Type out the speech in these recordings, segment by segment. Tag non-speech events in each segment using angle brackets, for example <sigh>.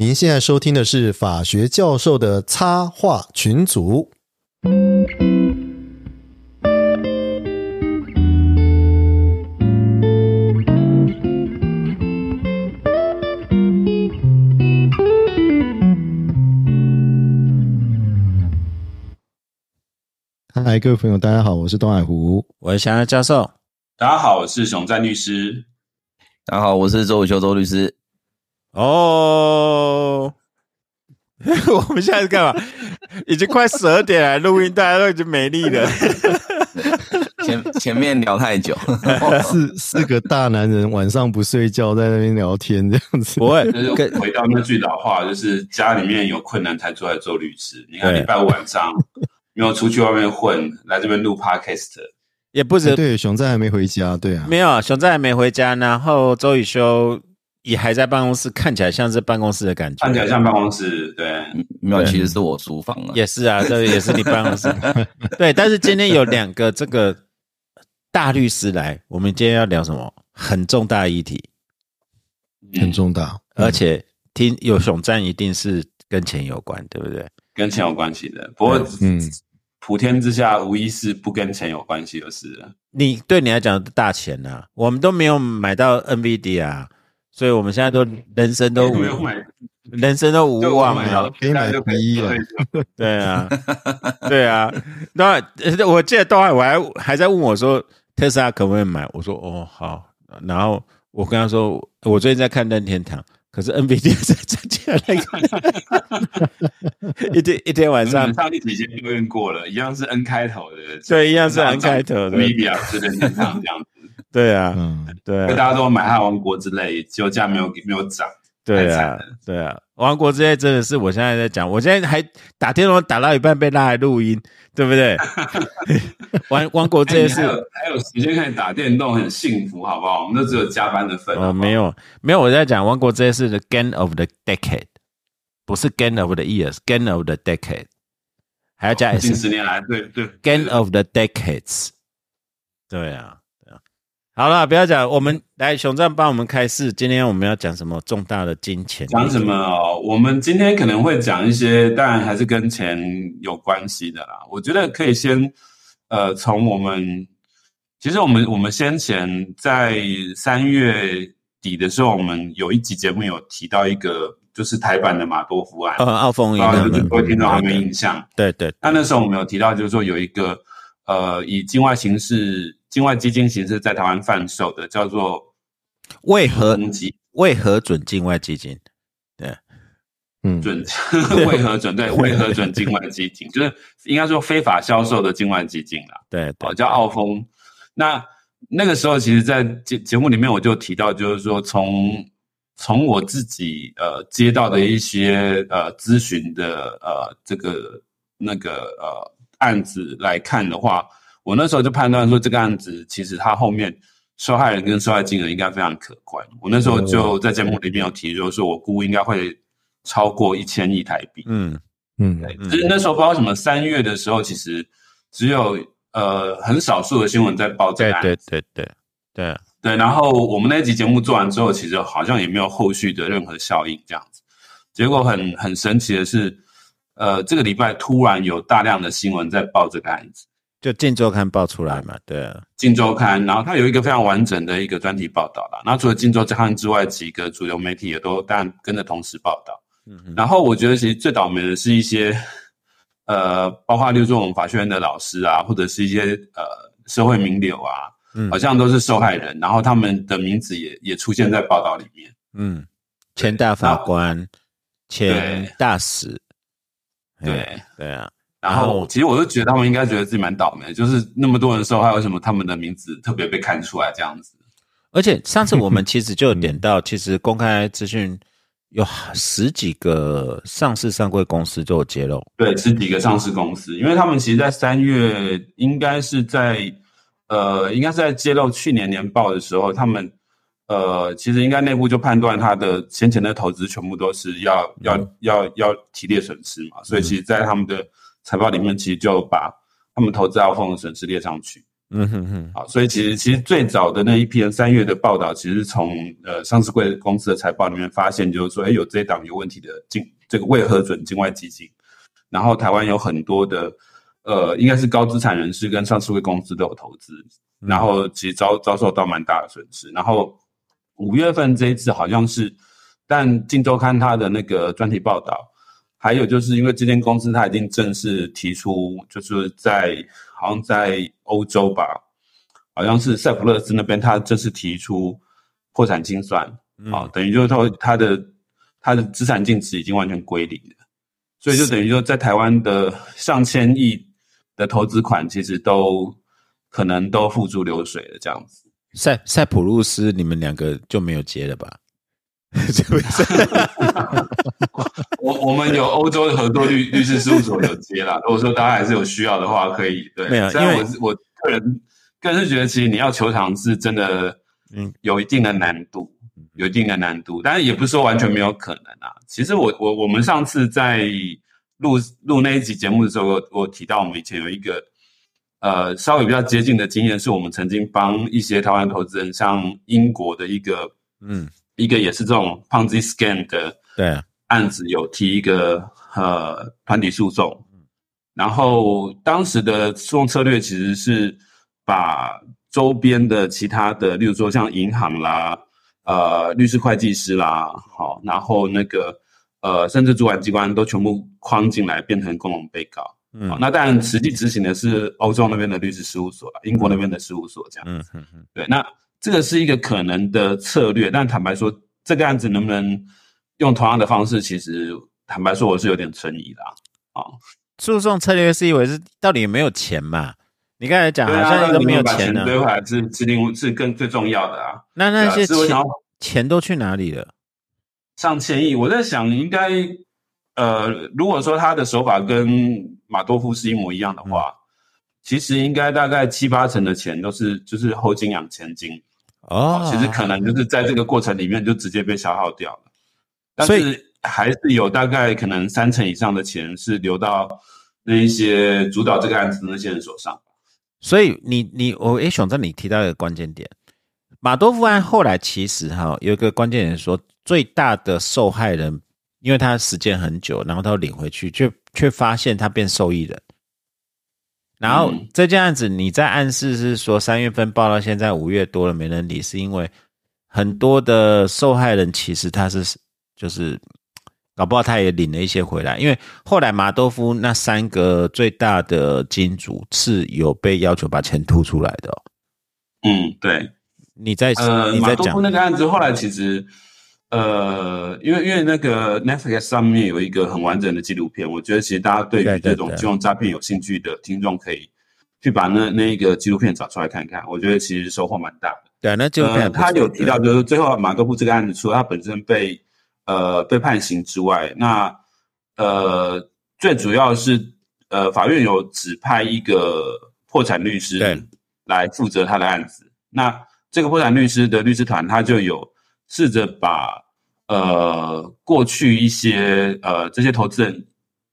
您现在收听的是法学教授的插画群组。嗨，各位朋友，大家好，我是东海湖。我是翔安教授。大家好，我是熊赞律师。大家好，我是周宇修周律师。哦，<laughs> 我们现在是干嘛？已经快十二点了，录音大家都已经没力了。<laughs> 前前面聊太久，四四个大男人晚上不睡觉，在那边聊天这样子。不会，就是回到那句老话，就是家里面有困难才出来做律师。你看礼拜五晚上没有出去外面混，来这边录 podcast，也不止对，熊仔还没回家，对啊，没有熊仔还没回家，然后周宇修也还在办公室，看起来像是办公室的感觉，看起来像办公室。对，没有，其实是我书房了。也是啊，这也是你办公室。<laughs> 对，但是今天有两个这个大律师来，我们今天要聊什么？很重大议题，很重大，而且听有熊赞一定是跟钱有关，对不对？跟钱有关系的。不过，嗯，普天之下无一是不跟钱有关系的事。你对你来讲大钱啊，我们都没有买到 NVD 啊，所以我们现在都人生都没有买，人生都无望了，可以买就第一了。对啊，<laughs> 对啊。那我记得东海我还还在问我说特斯拉可不可以买，我说哦好。然后我跟他说，我最近在看任天堂，可是 NVD 在增加那个，<laughs> 一天一天晚上。上一集已经讨论过了，一样是 N 开头的，对，一样是 N 开头的，NVIDIA 是任天堂这样子，对啊，对，大家都买它王国之类，就价没有没有涨，对啊，对啊，王国之类真的是我现在在讲，我现在还打电话打到一半被拉来录音。对不对？<laughs> 王王国这些事，还有时间可以打电动，很幸福，好不好？我们都只有加班的份。哦，没有没有，我在讲王国这些事的 gain of the decade，不是 gain of the years，gain of the decade，还要加近十年来，对对，gain of the decades，对啊。好了，不要讲，我们来熊赞帮我们开示。今天我们要讲什么重大的金钱？讲什么哦？我们今天可能会讲一些，当然还是跟钱有关系的啦。我觉得可以先，呃，从我们，其实我们我们先前在三月底的时候，我们有一集节目有提到一个，就是台版的马多夫案，呃，奥丰银行各位听众还没有印象？对对。那那时候我们有提到，就是说有一个，呃，以境外形式。境外基金形式在台湾贩售的叫做为何为何准境外基金？对，嗯，准 <laughs> <laughs> 为何准对为何准境外基金？就是应该说非法销售的境外基金啦。对，哦，叫澳丰。那那个时候，其实，在节节目里面，我就提到，就是说，从从我自己呃接到的一些呃咨询的呃这个那个呃案子来看的话。我那时候就判断说，这个案子其实它后面受害人跟受害金额应该非常可观。我那时候就在节目里面有提，就是说我估应该会超过一千亿台币。嗯嗯，对。其实那时候不知道什么，三月的时候其实只有呃很少数的新闻在报这个案子。对对对对对。然后我们那集节目做完之后，其实好像也没有后续的任何效应这样子。结果很很神奇的是，呃，这个礼拜突然有大量的新闻在报这个案子。就《镜周刊》爆出来嘛，对啊，《镜周刊》，然后它有一个非常完整的一个专题报道啦。然后除了《镜周刊》之外，几个主流媒体也都当然跟着同时报道。嗯，然后我觉得其实最倒霉的是一些，呃，包括例如说我们法学院的老师啊，或者是一些呃社会名流啊，好像都是受害人，然后他们的名字也也出现在报道里面。嗯，前大法官，前大使，对对啊。然后，其实我就觉得他们应该觉得自己蛮倒霉，就是那么多人受害，为什么他们的名字特别被看出来这样子？而且上次我们其实就有点到，其实公开资讯有十几个上市上柜公司都有揭露。<laughs> 对，十几个上市公司，因为他们其实，在三月应该是在呃，应该是在揭露去年年报的时候，他们呃，其实应该内部就判断他的先前的投资全部都是要要要要提列损失嘛，所以其实，在他们的财报里面其实就把他们投资澳丰的损失列上去，嗯哼哼，好，所以其实其实最早的那一篇三月的报道，其实从呃上市贵公司的财报里面发现，就是说，哎，有这档有问题的境这个未核准境外基金，然后台湾有很多的呃，应该是高资产人士跟上市贵公司都有投资，然后其实遭遭受到蛮大的损失。然后五月份这一次好像是，但《镜周刊》它的那个专题报道，还有就是因为这间公司它已经正式提出，就是在好像在欧洲吧，好像是塞浦路斯那边，它正式提出破产清算，啊，等于就是说它的它的资产净值已经完全归零了，所以就等于说在台湾的上千亿的投资款，其实都可能都付诸流水了，这样子。塞塞浦路斯，你们两个就没有结了吧？是不是？<laughs> 我我们有欧洲的合作律律师事务所有接啦。如果说大家还是有需要的话，可以对。没有因为我是我个人个人是觉得，其实你要求偿是真的，嗯嗯，有一定的难度，有一定的难度。但是也不是说完全没有可能啊。其实我我我们上次在录录那一集节目的时候，我我提到我们以前有一个呃稍微比较接近的经验，是我们曾经帮一些台湾投资人，像英国的一个嗯，一个也是这种 Ponzi scam 的。案子有提一个呃团体诉讼，然后当时的诉讼策略其实是把周边的其他的，例如说像银行啦、呃律师、会计师啦，好，然后那个呃甚至主管机关都全部框进来，变成共同被告。嗯好，那当然实际执行的是欧洲那边的律师事务所啦，英国那边的事务所这样。嗯哼哼，对，那这个是一个可能的策略，但坦白说，这个案子能不能用同样的方式，其实坦白说，我是有点存疑的啊。诉讼策略是以为是到底有没有钱嘛？你刚才讲好像一个没有钱呢、追回来是是另是更最重要的啊。那那些钱钱都去哪里了？上千亿，我在想，应该呃，如果说他的手法跟马多夫是一模一样的话，其实应该大概七八成的钱都是就是后金养前金。哦，其实可能就是在这个过程里面就直接被消耗掉了，但所以是还是有大概可能三成以上的钱是流到那一些主导这个案子的那些人手上。所以你你我诶，熊正你提到一个关键点，马多夫案后来其实哈有一个关键点说，最大的受害人，因为他时间很久，然后他领回去，却却发现他变受益人。然后嗯。这件案子，你在暗示是说三月份报到现在五月多了没人理，是因为很多的受害人其实他是就是搞不好他也领了一些回来，因为后来马多夫那三个最大的金主是有被要求把钱吐出来的、哦。嗯，对，你在、呃，你在讲马多夫那个案子后来其实，呃，因为因为那个 Netflix 上面有一个很完整的纪录片，我觉得其实大家对于这种金融诈骗有兴趣的听众可以去把那那一个纪录片找出来看看，我觉得其实收获蛮大的。对，那就呃，他有提到，就是最后马克布这个案子，除了他本身被呃被判刑之外，那呃最主要是呃法院有指派一个破产律师来负责他的案子。那这个破产律师的律师团，他就有试着把呃过去一些呃这些投资人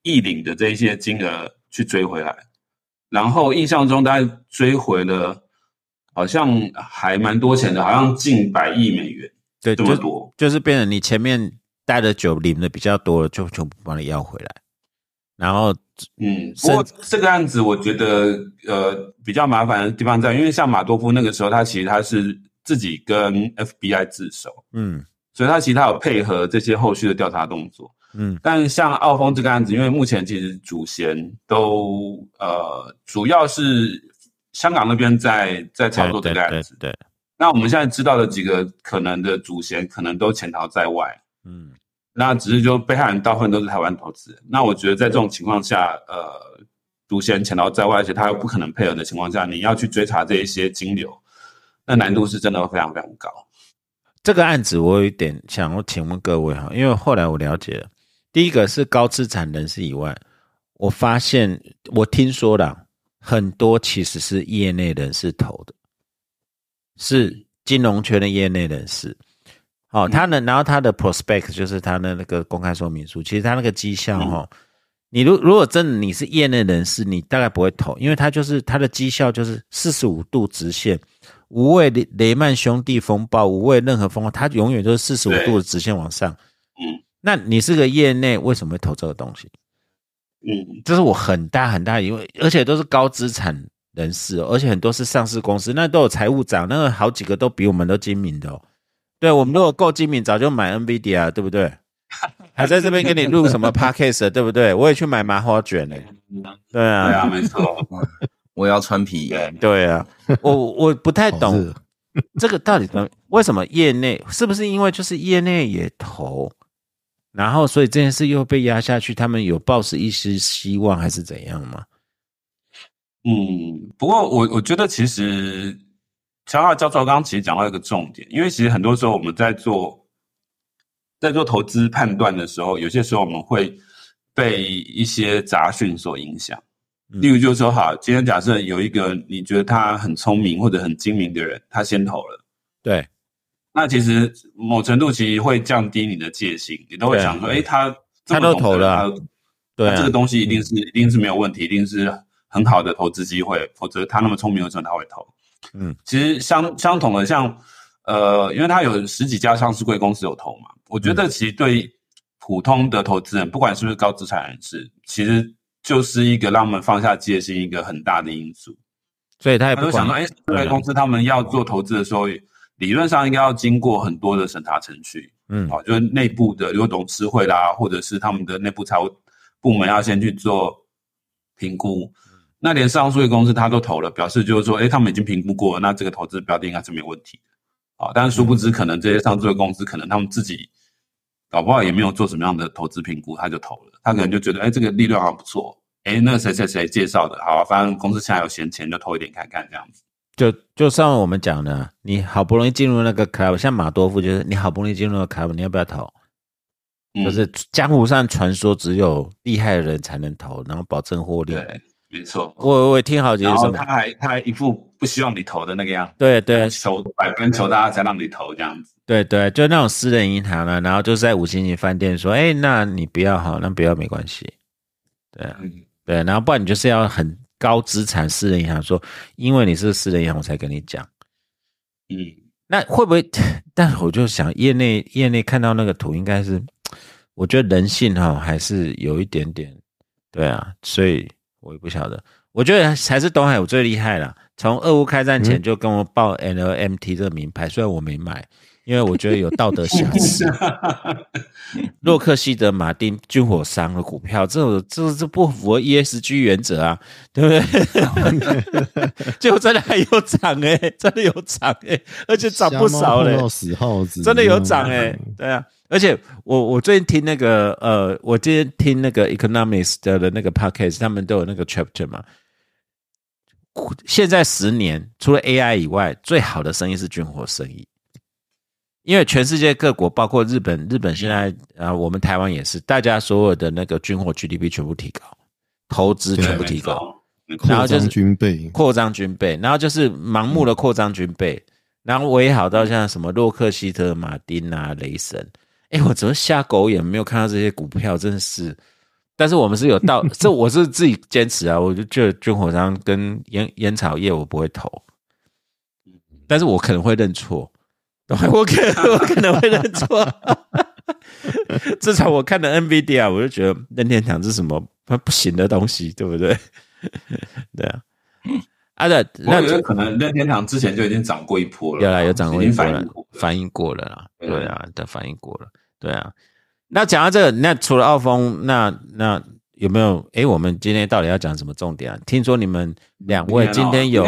溢领的这一些金额去追回来，然后印象中大概追回了。好像还蛮多钱的，好像近百亿美元对，这么多。就是变成你前面带的酒领的比较多了，就全部帮你要回来。然后，嗯，不过这个案子我觉得呃比较麻烦的地方在，因为像马多夫那个时候，他其实他是自己跟 FBI 自首，嗯所以他其实他有配合这些后续的调查动作。嗯但像澳丰这个案子，因为目前其实主嫌都呃主要是香港那边在在操作这个案子。对，对那我们现在知道的几个可能的主嫌，可能都潜逃在外。嗯那只是就被害人大部分都是台湾投资人。那我觉得在这种情况下，呃，主嫌潜逃在外，而且他又不可能配合的情况下，你要去追查这一些金流，那难度是真的非常非常高。这个案子我有一点想要请问各位哈，因为后来我了解了，第一个是高资产人士以外，我发现我听说了很多其实是业内人士投的，是金融圈的业内人士。哦，他呢，然后他的 prospect 就是他的那个公开说明书，其实他那个绩效哈、哦，你如如果真的你是业内人士，你大概不会投，因为他就是他的绩效就是四十五度直线，无畏雷雷曼兄弟风暴，无畏任何风暴，它永远都是四十五度的直线往上。嗯那你是个业内，为什么会投这个东西？嗯，这是我很大很大的疑问，而且都是高资产人士哦，而且很多是上市公司，那都有财务长，那个好几个都比我们都精明的哦。对我们如果够精明，早就买 NVIDIA，对不对？<laughs> 还在这边给你录什么 podcast，对不对？我也去买麻花卷嘞。对 <laughs> 对啊，啊，没错，<laughs> 我要穿皮，衣，对啊，我我不太懂热 <laughs> 这个到底怎么为什么业内是不是因为就是业内也投，然后所以这件事又被压下去，他们有抱持一丝希望还是怎样吗？嗯，不过我我觉得其实乔二教授刚刚其实讲到一个重点，因为其实很多时候我们在做在做投资判断的时候，有些时候我们会被一些杂讯所影响。嗯。例如就是说，好，今天假设有一个你觉得他很聪明或者很精明的人，他先投了，对，那其实某程度其实会降低你的戒心，你都会想说，哎，他这他都投了对这个，东西一定是一定是没有问题，一定是很好的投资机会，否则他那么聪明，为什么他会投？嗯，其实相相同的，像呃，因为他有十几家上市贵公司有投嘛，我觉嗯。得其实对普通的投资人，不管是不是高资产人士，其实就是一个让我们放下戒心一个很大的因素。所以他也不管他想到，哎，这个公司他们要做投资的时候，理论上应该要经过很多的审查程序。嗯哦，就是内部的，如果董事会啦，或者是他们的内部财务部门要先去做评估。那连上述的公司他都投了，表示就是说，哎，他们已经评估过了，那这个投资标的应该是没有问题的。啊、但是殊不知，可能这些上述的公司，可能他们自己搞不好也没有做什么样的投资评估，他就投了。他可能就觉得，哎，这个利润好像不错，哎，那谁谁谁介绍的，好、啊，反正公司现在有闲钱，就投一点看看这样子。就就像我们讲的，你好不容易进入那个 club，像马多夫就是你好不容易进入那个 club，你要不要投？嗯就是江湖上传说只有厉害的人才能投，然后保证获利。对，没错。我我也听好几次他，还他还一副不希望你投的那个样子。对对求百分求大家才让你投这样子。对对，就那种私人银行啊，然后就是在五星级饭店说，哎，那你不要好，那不要没关系。对啊，嗯，对，然后不然你就是要很高资产私人银行说，因为你是私人银行，我才跟你讲。嗯，那会不会？但是我就想，业内业内看到那个图，应该是，我觉得人性哈、还是有一点点，对啊，所以我也不晓得。我觉得还是东海我最厉害了，从俄乌开战前就跟我报 NLMT 这个名牌，虽然我没买，因为我觉得有道德瑕疵。<laughs> 洛克希德马丁军火商的股票，这种这这不符合 ESG 原则啊，对不对？<laughs> 结果真的还有涨哎、真的有涨哎、而且涨不少嘞、死耗子，真的有涨哎、对啊，而且我我最近听那个呃，我今天听那个 Economics 的的那个 podcast，他们都有那个 chapter 嘛。现在十年除了 AI 以外，最好的生意是军火生意，因为全世界各国，包括日本，日本现在啊、呃我们台湾也是，大家所有的那个军火 GDP 全部提高，投资全部提高。然后就是军备，扩张军备，然后就是盲目的扩张军备，然后围好到像什么洛克希特马丁啊、雷神，哎，我怎么瞎狗眼没有看到这些股票，真的是。但是我们是有道，<laughs> 这我是自己坚持啊，我就觉得军火商跟烟烟草业我不会投，但是我可能会认错，<laughs> 我可我可能会认错。<laughs> 至少我看的 NVIDIA，我就觉得任天堂是什么不行的东西，对不对？<laughs> 对啊，啊的，那我觉得可能任天堂之前就已经涨过一波了，有啦，有涨过一波了反应过，了啦，对对啊，的反应过了，对啊。那讲到这个，那除了澳峰，那那有没有？诶，我们今天到底要讲什么重点啊？听说你们两位今天有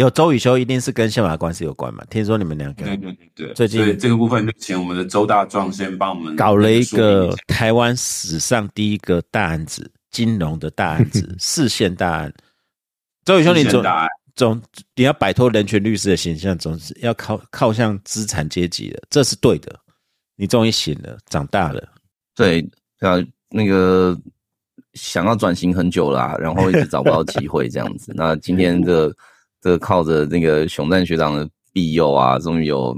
有周雨修，一定是跟宪法官司有关嘛？听说你们两个对对对对，最近所以这个部分就请我们的周大壮先帮我们搞了一个台湾史上第一个大案子，金融的大案子，<laughs> 四线大案。周宇修，你总总你要摆脱人权律师的形象，总是要靠靠向资产阶级的，这是对的。你终于醒了，长大了。对对啊，那个想要转型很久啦、然后一直找不到机会这样子。那今天这个这个靠着那个熊赞学长的庇佑啊，终于有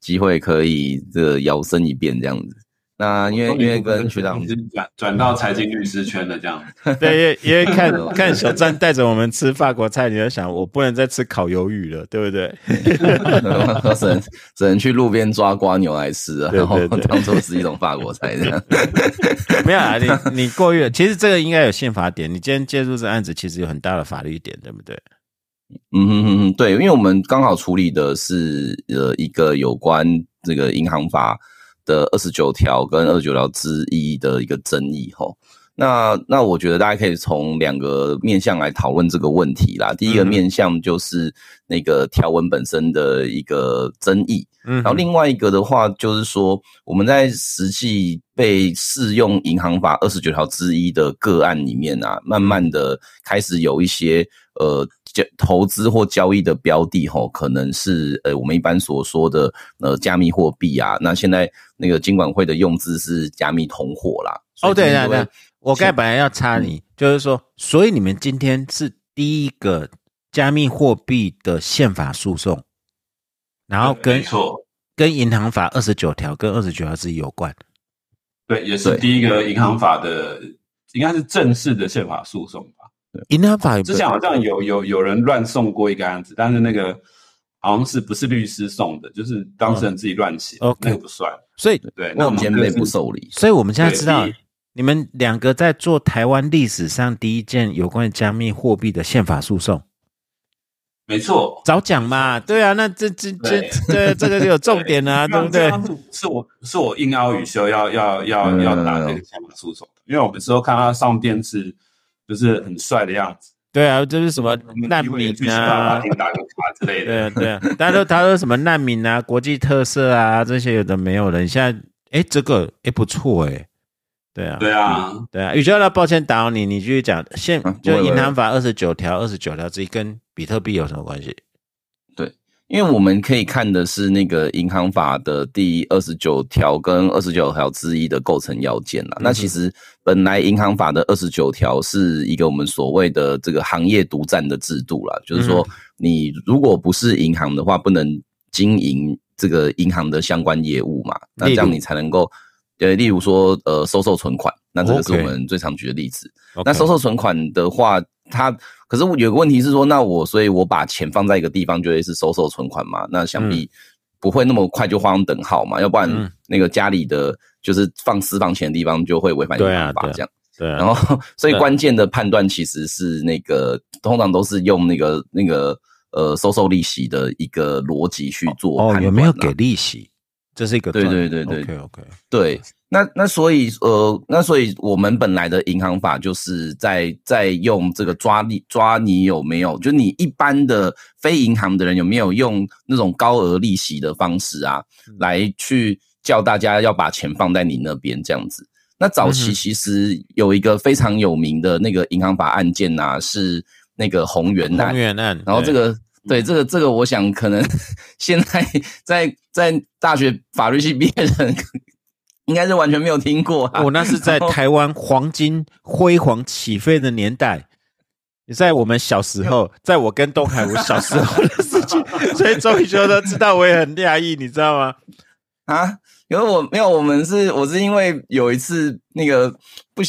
机会可以这个摇身一变这样子。那因为因为跟学长已经转转到财经律师圈的，这样。<laughs> 对，因为因为看 <laughs> 看小站带着我们吃法国菜，你就想我不能再吃烤鱿鱼了，对不对？<laughs> 只能只能去路边抓瓜牛来吃啊，然后当做是一种法国菜这样。没有啊，你你过誉，其实这个应该有宪法点。你今天介入这案子，其实有很大的法律点，对不对？嗯哼哼哼，对，因为我们刚好处理的是呃一个有关这个银行法的二十九条跟二十九条之一的一个争议吼。那那我觉得大家可以从两个面向来讨论这个问题啦。第一个面向就是那个条文本身的一个争议，嗯，然后另外一个的话就是说我们在实际被适用银行法二十九条之一的个案里面啊，慢慢的开始有一些呃交投资或交易的标的吼，可能是呃我们一般所说的呃加密货币啊。那现在那个金管会的用字是加密通货啦。哦，对对对对，我刚才本来要插你，就是说，所以你们今天是第一个加密货币的宪法诉讼，然后跟没错，跟银行法二十九条跟二十九条之一有关。对，也是第一个银行法的，应该是正式的宪法诉讼吧。银行法之前好像有有有人乱送过一个案子，但是那个好像是不是律师送的，就是当事人自己乱写，嗯那个不算。所以对，那我们兼备这是不受理。所以我们现在知道对，你们两个在做台湾历史上第一件有关加密货币的宪法诉讼，没错，早讲嘛，对啊，那这这这对。这这个就有重点啊，对不对？是我是我应邀雨修要要要嗯。要打这个宪法诉讼的，因为我们之后看他上电视就是很帅的样子，对啊，就是什么难民啊。法，庭打个卡之类的。对啊对啊，大家都他说什么难民啊、国际特色啊这些有的没有的，你现在哎这个哎不错哎，对啊。对啊，对啊，宇修那抱歉打扰你，你继续讲。现就银行法二十九条、二十九条之一跟比特币有什么关系？对因为我们可以看的是那个银行法的第二十九条跟二十九条之一的构成要件啦。那其实本来银行法的二十九条是一个我们所谓的这个行业独占的制度啦，就是说你如果不是银行的话，不能经营这个银行的相关业务嘛，那这样你才能够。呃，例如说，呃，收受存款，那这个是我们最常举的例子。那收受存款的话，它可是有个问题是说，那我所以我把钱放在一个地方，就会是收受存款嘛？那想必不会那么快就画上等号嘛？要不然嗯那个家里的就是放私房钱的地方就会违反银对法这样。对啊，然后，<laughs> 所以对关键的判断其实是那个，通常都是用那个那个呃收受利息的一个逻辑去做判断、哦有没有给？利息？这是一个对对对对。OK OK，对，那那所以呃，那所以我们本来的银行法就是在在用这个抓你抓你有没有，就你一般的非银行的人有没有用那种高额利息的方式啊，来去叫大家要把钱放在你那边这样子。那早期其实有一个非常有名的那个银行法案件呐、是那个宏源案。宏，源案，然后这个对这个这个，我想可能 <laughs> 现在在在大学法律系毕业的人，应该是完全没有听过啊。我那是在台湾黄金辉煌起飞的年代，也在我们小时候，在我跟东海我小时候的事情，<laughs> 所以周宇修都知道，我也很讶异，你知道吗？啊，因为我没有，我们是我是因为有一次那个不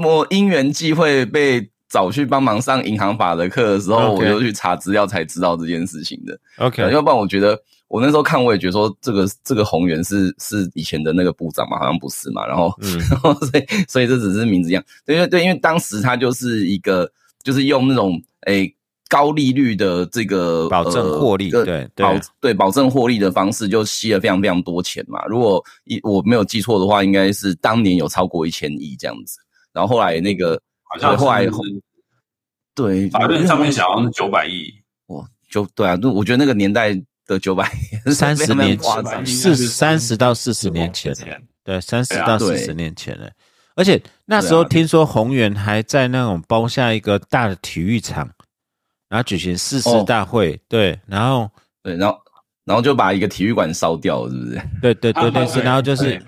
我因缘际会被找去帮忙上银行法的课的时候我就去查资料才知道这件事情的。OK，要不然我觉得我那时候看我也觉得说这个这个宏源是是以前的那个部长嘛，好像不是嘛，然后嗯 <laughs> 然后所以所以这只是名字一样，对对对，因为当时他就是一个就是用那种诶。高利率的这个保证呃获利这个对对保对保证获利的方式，就吸了非常非常多钱嘛。如果一我没有记错的话，应该是当年有超过一千亿这样子。然后后来那个好像后来是对法律上面写好像是九百亿，哇，就对啊，就我觉得那个年代的九百三十年前，四三十到四十年前，对，三十到四十年前了。而且那时候听说宏源还在那种包下一个大的体育场，然后举行誓师哦大会，对，然后对，然后然后就把一个体育馆烧掉，是不是？对对对对是，然后就是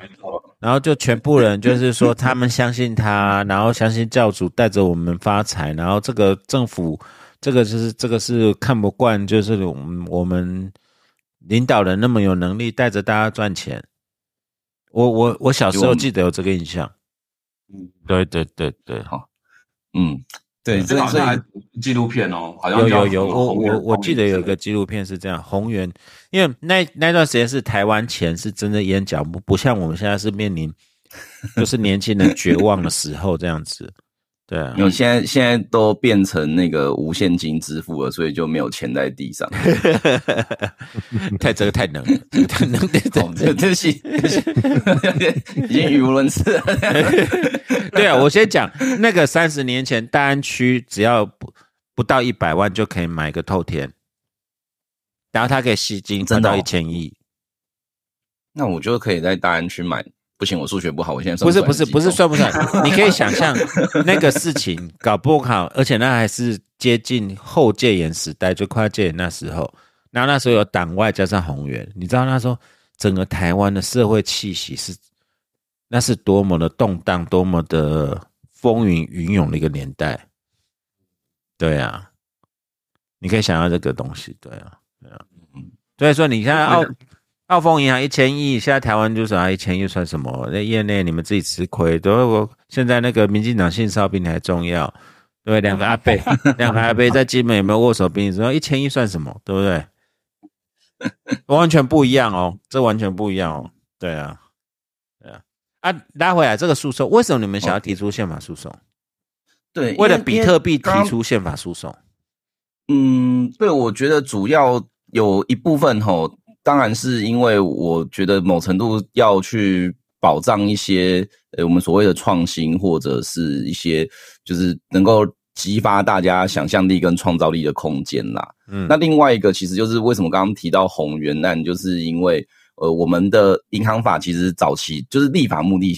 然后就全部人就是说他们相信他，然后相信教主带着我们发财，然后这个政府这个就是这个是看不惯，就是我们我们领导人那么有能力带着大家赚钱。我我我小时候记得有这个印象。嗯，对对对对，嗯，对，这好像还纪录片哦，好像有有有，我我我记得有一个纪录片是这样，宏源，因为那那段时间是台湾钱是真的烟脚不不像我们现在是面临就是年轻人绝望的时候这样子，对啊因为，现在现在都变成那个无现金支付了，所以就没有钱在地上。<laughs> 太这个太能了，这个太能，对对哦，这这是已经语无伦次了。<laughs> 对啊，我先讲那个三十年前大安区只要不不到一百万就可以买个透天，然后它可以吸金赚到一千亿。那我就可以在大安区买。不行，我数学不好，我现在算不是不是不是算不算？<laughs> 你可以想象那个事情搞不好，而且那还是接近后戒严时代，就快要戒严那时候。然后那时候有党外加上宏源，你知道那时候整个台湾的社会气息是那是多么的动荡，多么的风云云涌的一个年代。对啊，你可以想象这个东西，对啊，对啊。所以说，你看澳澳丰银行一千亿，现在台湾就是啊一千亿算什么？在业内你们自己吃亏，对我现在那个民进党性骚比你还重要，对？两个阿贝，<laughs> 两个阿贝在金门有没有握手比你重要？一千亿算什么？对不对？完全不一样哦，这完全不一样哦。对啊，对啊。啊，拉回来这个诉讼，为什么你们想要提出宪法诉讼？对，为了比特币提出宪法诉讼？嗯，对，我觉得主要有一部分吼，当然是因为我觉得某程度要去保障一些呃我们所谓的创新，或者是一些就是能够激发大家想象力跟创造力的空间啦。嗯，那另外一个其实就是为什么刚刚提到宏源案，就是因为呃我们的银行法其实早期就是立法目的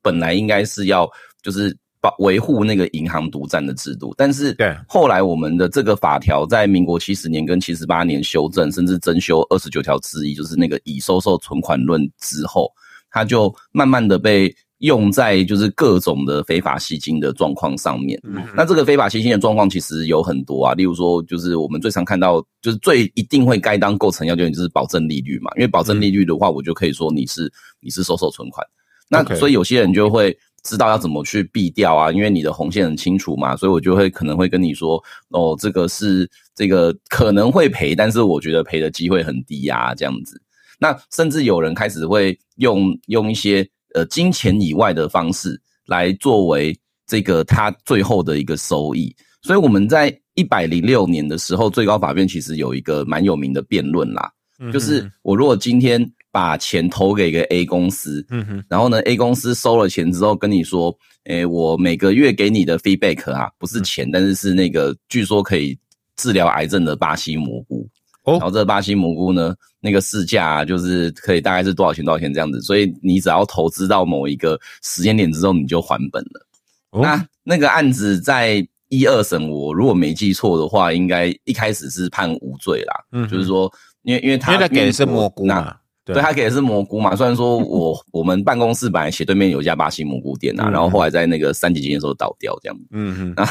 本来应该是要就是保维护那个银行独占的制度，但是对。后来我们的这个法条在民国七十年跟七十八年修正，甚至增修二十九条之一，就是那个已收受存款论之后，它就慢慢的被用在就是各种的非法吸金的状况上面。嗯那这个非法吸金的状况其实有很多啊，例如说，就是我们最常看到，就是最一定会该当构成要件就是保证利率嘛，因为保证利率的话，我就可以说你是你是收受存款，那所以有些人就会知道要怎么去避掉啊，因为你的红线很清楚嘛，所以我就会可能会跟你说，哦，这个是这个可能会赔，但是我觉得赔的机会很低啊，这样子。那甚至有人开始会用用一些呃金钱以外的方式来作为这个他最后的一个收益。所以我们在一百零六年的时候，最高法院其实有一个蛮有名的辩论啦，嗯就是我如果今天把钱投给一个 A 公司，嗯哼，然后呢，A 公司收了钱之后跟你说，诶，我每个月给你的 feedback 啊，不是钱，但是是那个据说可以治疗癌症的巴西蘑菇。哦然后这个巴西蘑菇呢，那个市价、啊、就是可以大概是多少钱多少钱这样子，所以你只要投资到某一个时间点之后，你就还本了。哦那那个案子在一二审，我如果没记错的话，应该一开始是判无罪啦。嗯就是说，因为因为他因为他给的是蘑菇那嘛，对他给的是蘑菇嘛。虽然说 <laughs> 我我们办公室本来斜对面有一家巴西蘑菇店啊，嗯然后后来在那个三级警戒的时候倒掉这样。嗯哼。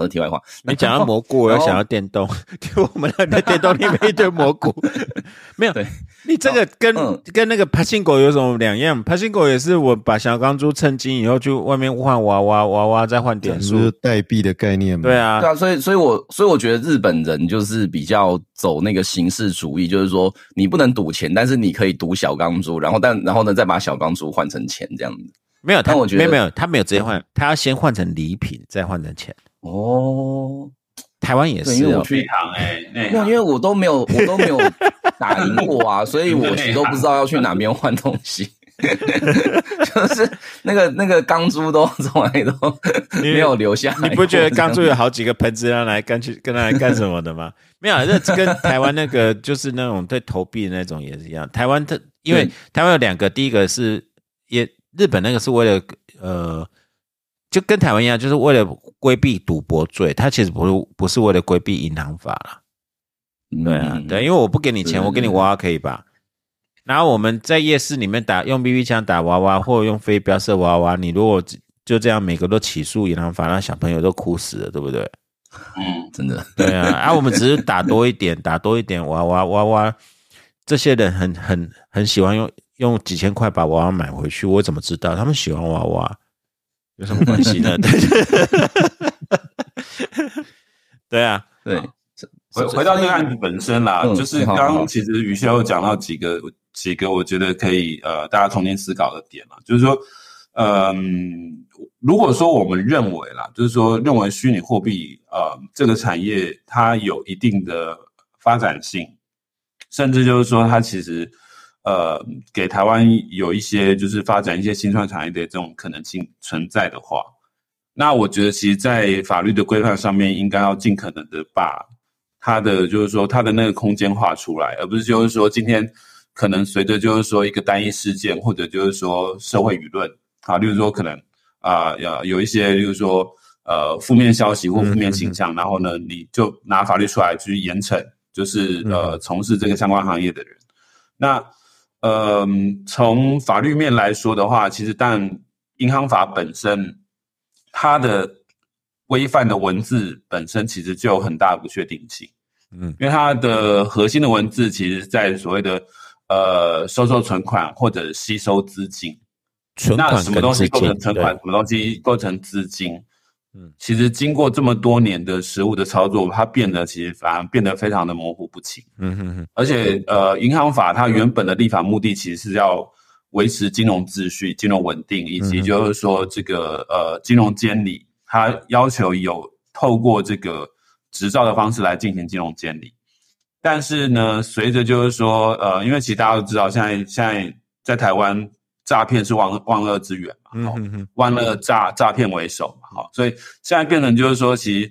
好，是题外话。你讲到蘑菇，我又想到电动，<laughs> 就我们的电动里面一堆蘑菇，<laughs> 没有。对，你这个跟、嗯跟那个爬行狗有什么两样？爬行狗也是我把小钢珠称金以后去外面换娃娃，娃娃再换点数。代币的概念嘛？对啊对，啊，所以所以我所以我觉得日本人就是比较走那个形式主义，就是说你不能赌钱，但是你可以赌小钢珠，然后但然后呢再把小钢珠换成钱这样子。没有，他但我觉得没有没有，他没有直接换，他要先换成礼品，再换成钱。哦，台湾也，是、哦，因为我去一趟哎，内没有，因为我都没有我都没有打赢过啊，<laughs> 所以我其实都不知道要去哪边换东西。<laughs> 就是那个那个钢珠都 <laughs> 从来都你没有留下。你不觉得钢珠有好几个盆子要来干去跟他来干什么的吗？没有，这跟台湾那个就是那种对投币的那种也是一样。台湾它因为台湾有两个，第一个是也日本那个是为了呃，就跟台湾一样，就是为了规避赌博罪，他其实不是不是为了规避银行法啦。对啊，嗯对，因为我不给你钱，我给你娃娃可以吧？然后我们在夜市里面打用 BB 枪打娃娃，或者用飞镖射娃娃，你如果就这样每个都起诉银行法，那小朋友都哭死了，对不对？嗯，真的对啊，啊，我们只是打多一点，打多一点娃娃娃娃，这些人很很很喜欢用用几千块把娃娃买回去，我怎么知道他们喜欢娃娃？有什么关系？<laughs> 呢？对。<laughs> 对啊，对，回回到这个案子本身啦，嗯就是刚刚其实宇修有讲到几个几个，我觉得可以呃大家重新思考的点嘛，就是说，嗯，如果说我们认为啦，就是说认为虚拟货币呃这个产业它有一定的发展性，甚至就是说它其实呃给台湾有一些就是发展一些新创产业的这种可能性存在的话，那我觉得其实，在法律的规范上面，应该要尽可能的把它的就是说它的那个空间画出来，而不是就是说今天可能随着就是说一个单一事件，或者就是说社会舆论啊，例如说可能啊有、有一些，例如说呃负面消息或负面形象，然后呢你就拿法律出来去严惩，就是呃从事这个相关行业的人。那呃从法律面来说的话，其实但银行法本身它的规范的文字本身其实就有很大的不确定性。嗯因为它的核心的文字其实在所谓的呃收受存款或者吸收资金。那存款跟什么东西构成存款？什么东西构成资金？嗯其实经过这么多年的实务的操作，它变得其实反而变得非常的模糊不清。嗯哼哼，而且呃，银行法它原本的立法目的其实是要维持金融秩序、金融稳定，以及就是说这个呃金融监理，它要求有透过这个执照的方式来进行金融监理。但是呢，随着就是说呃，因为其实大家都知道，现在现在在台湾诈骗是万万恶之源嘛，哦嗯哼哼，万恶诈诈骗为首嘛，好，所以现在变成就是说，其实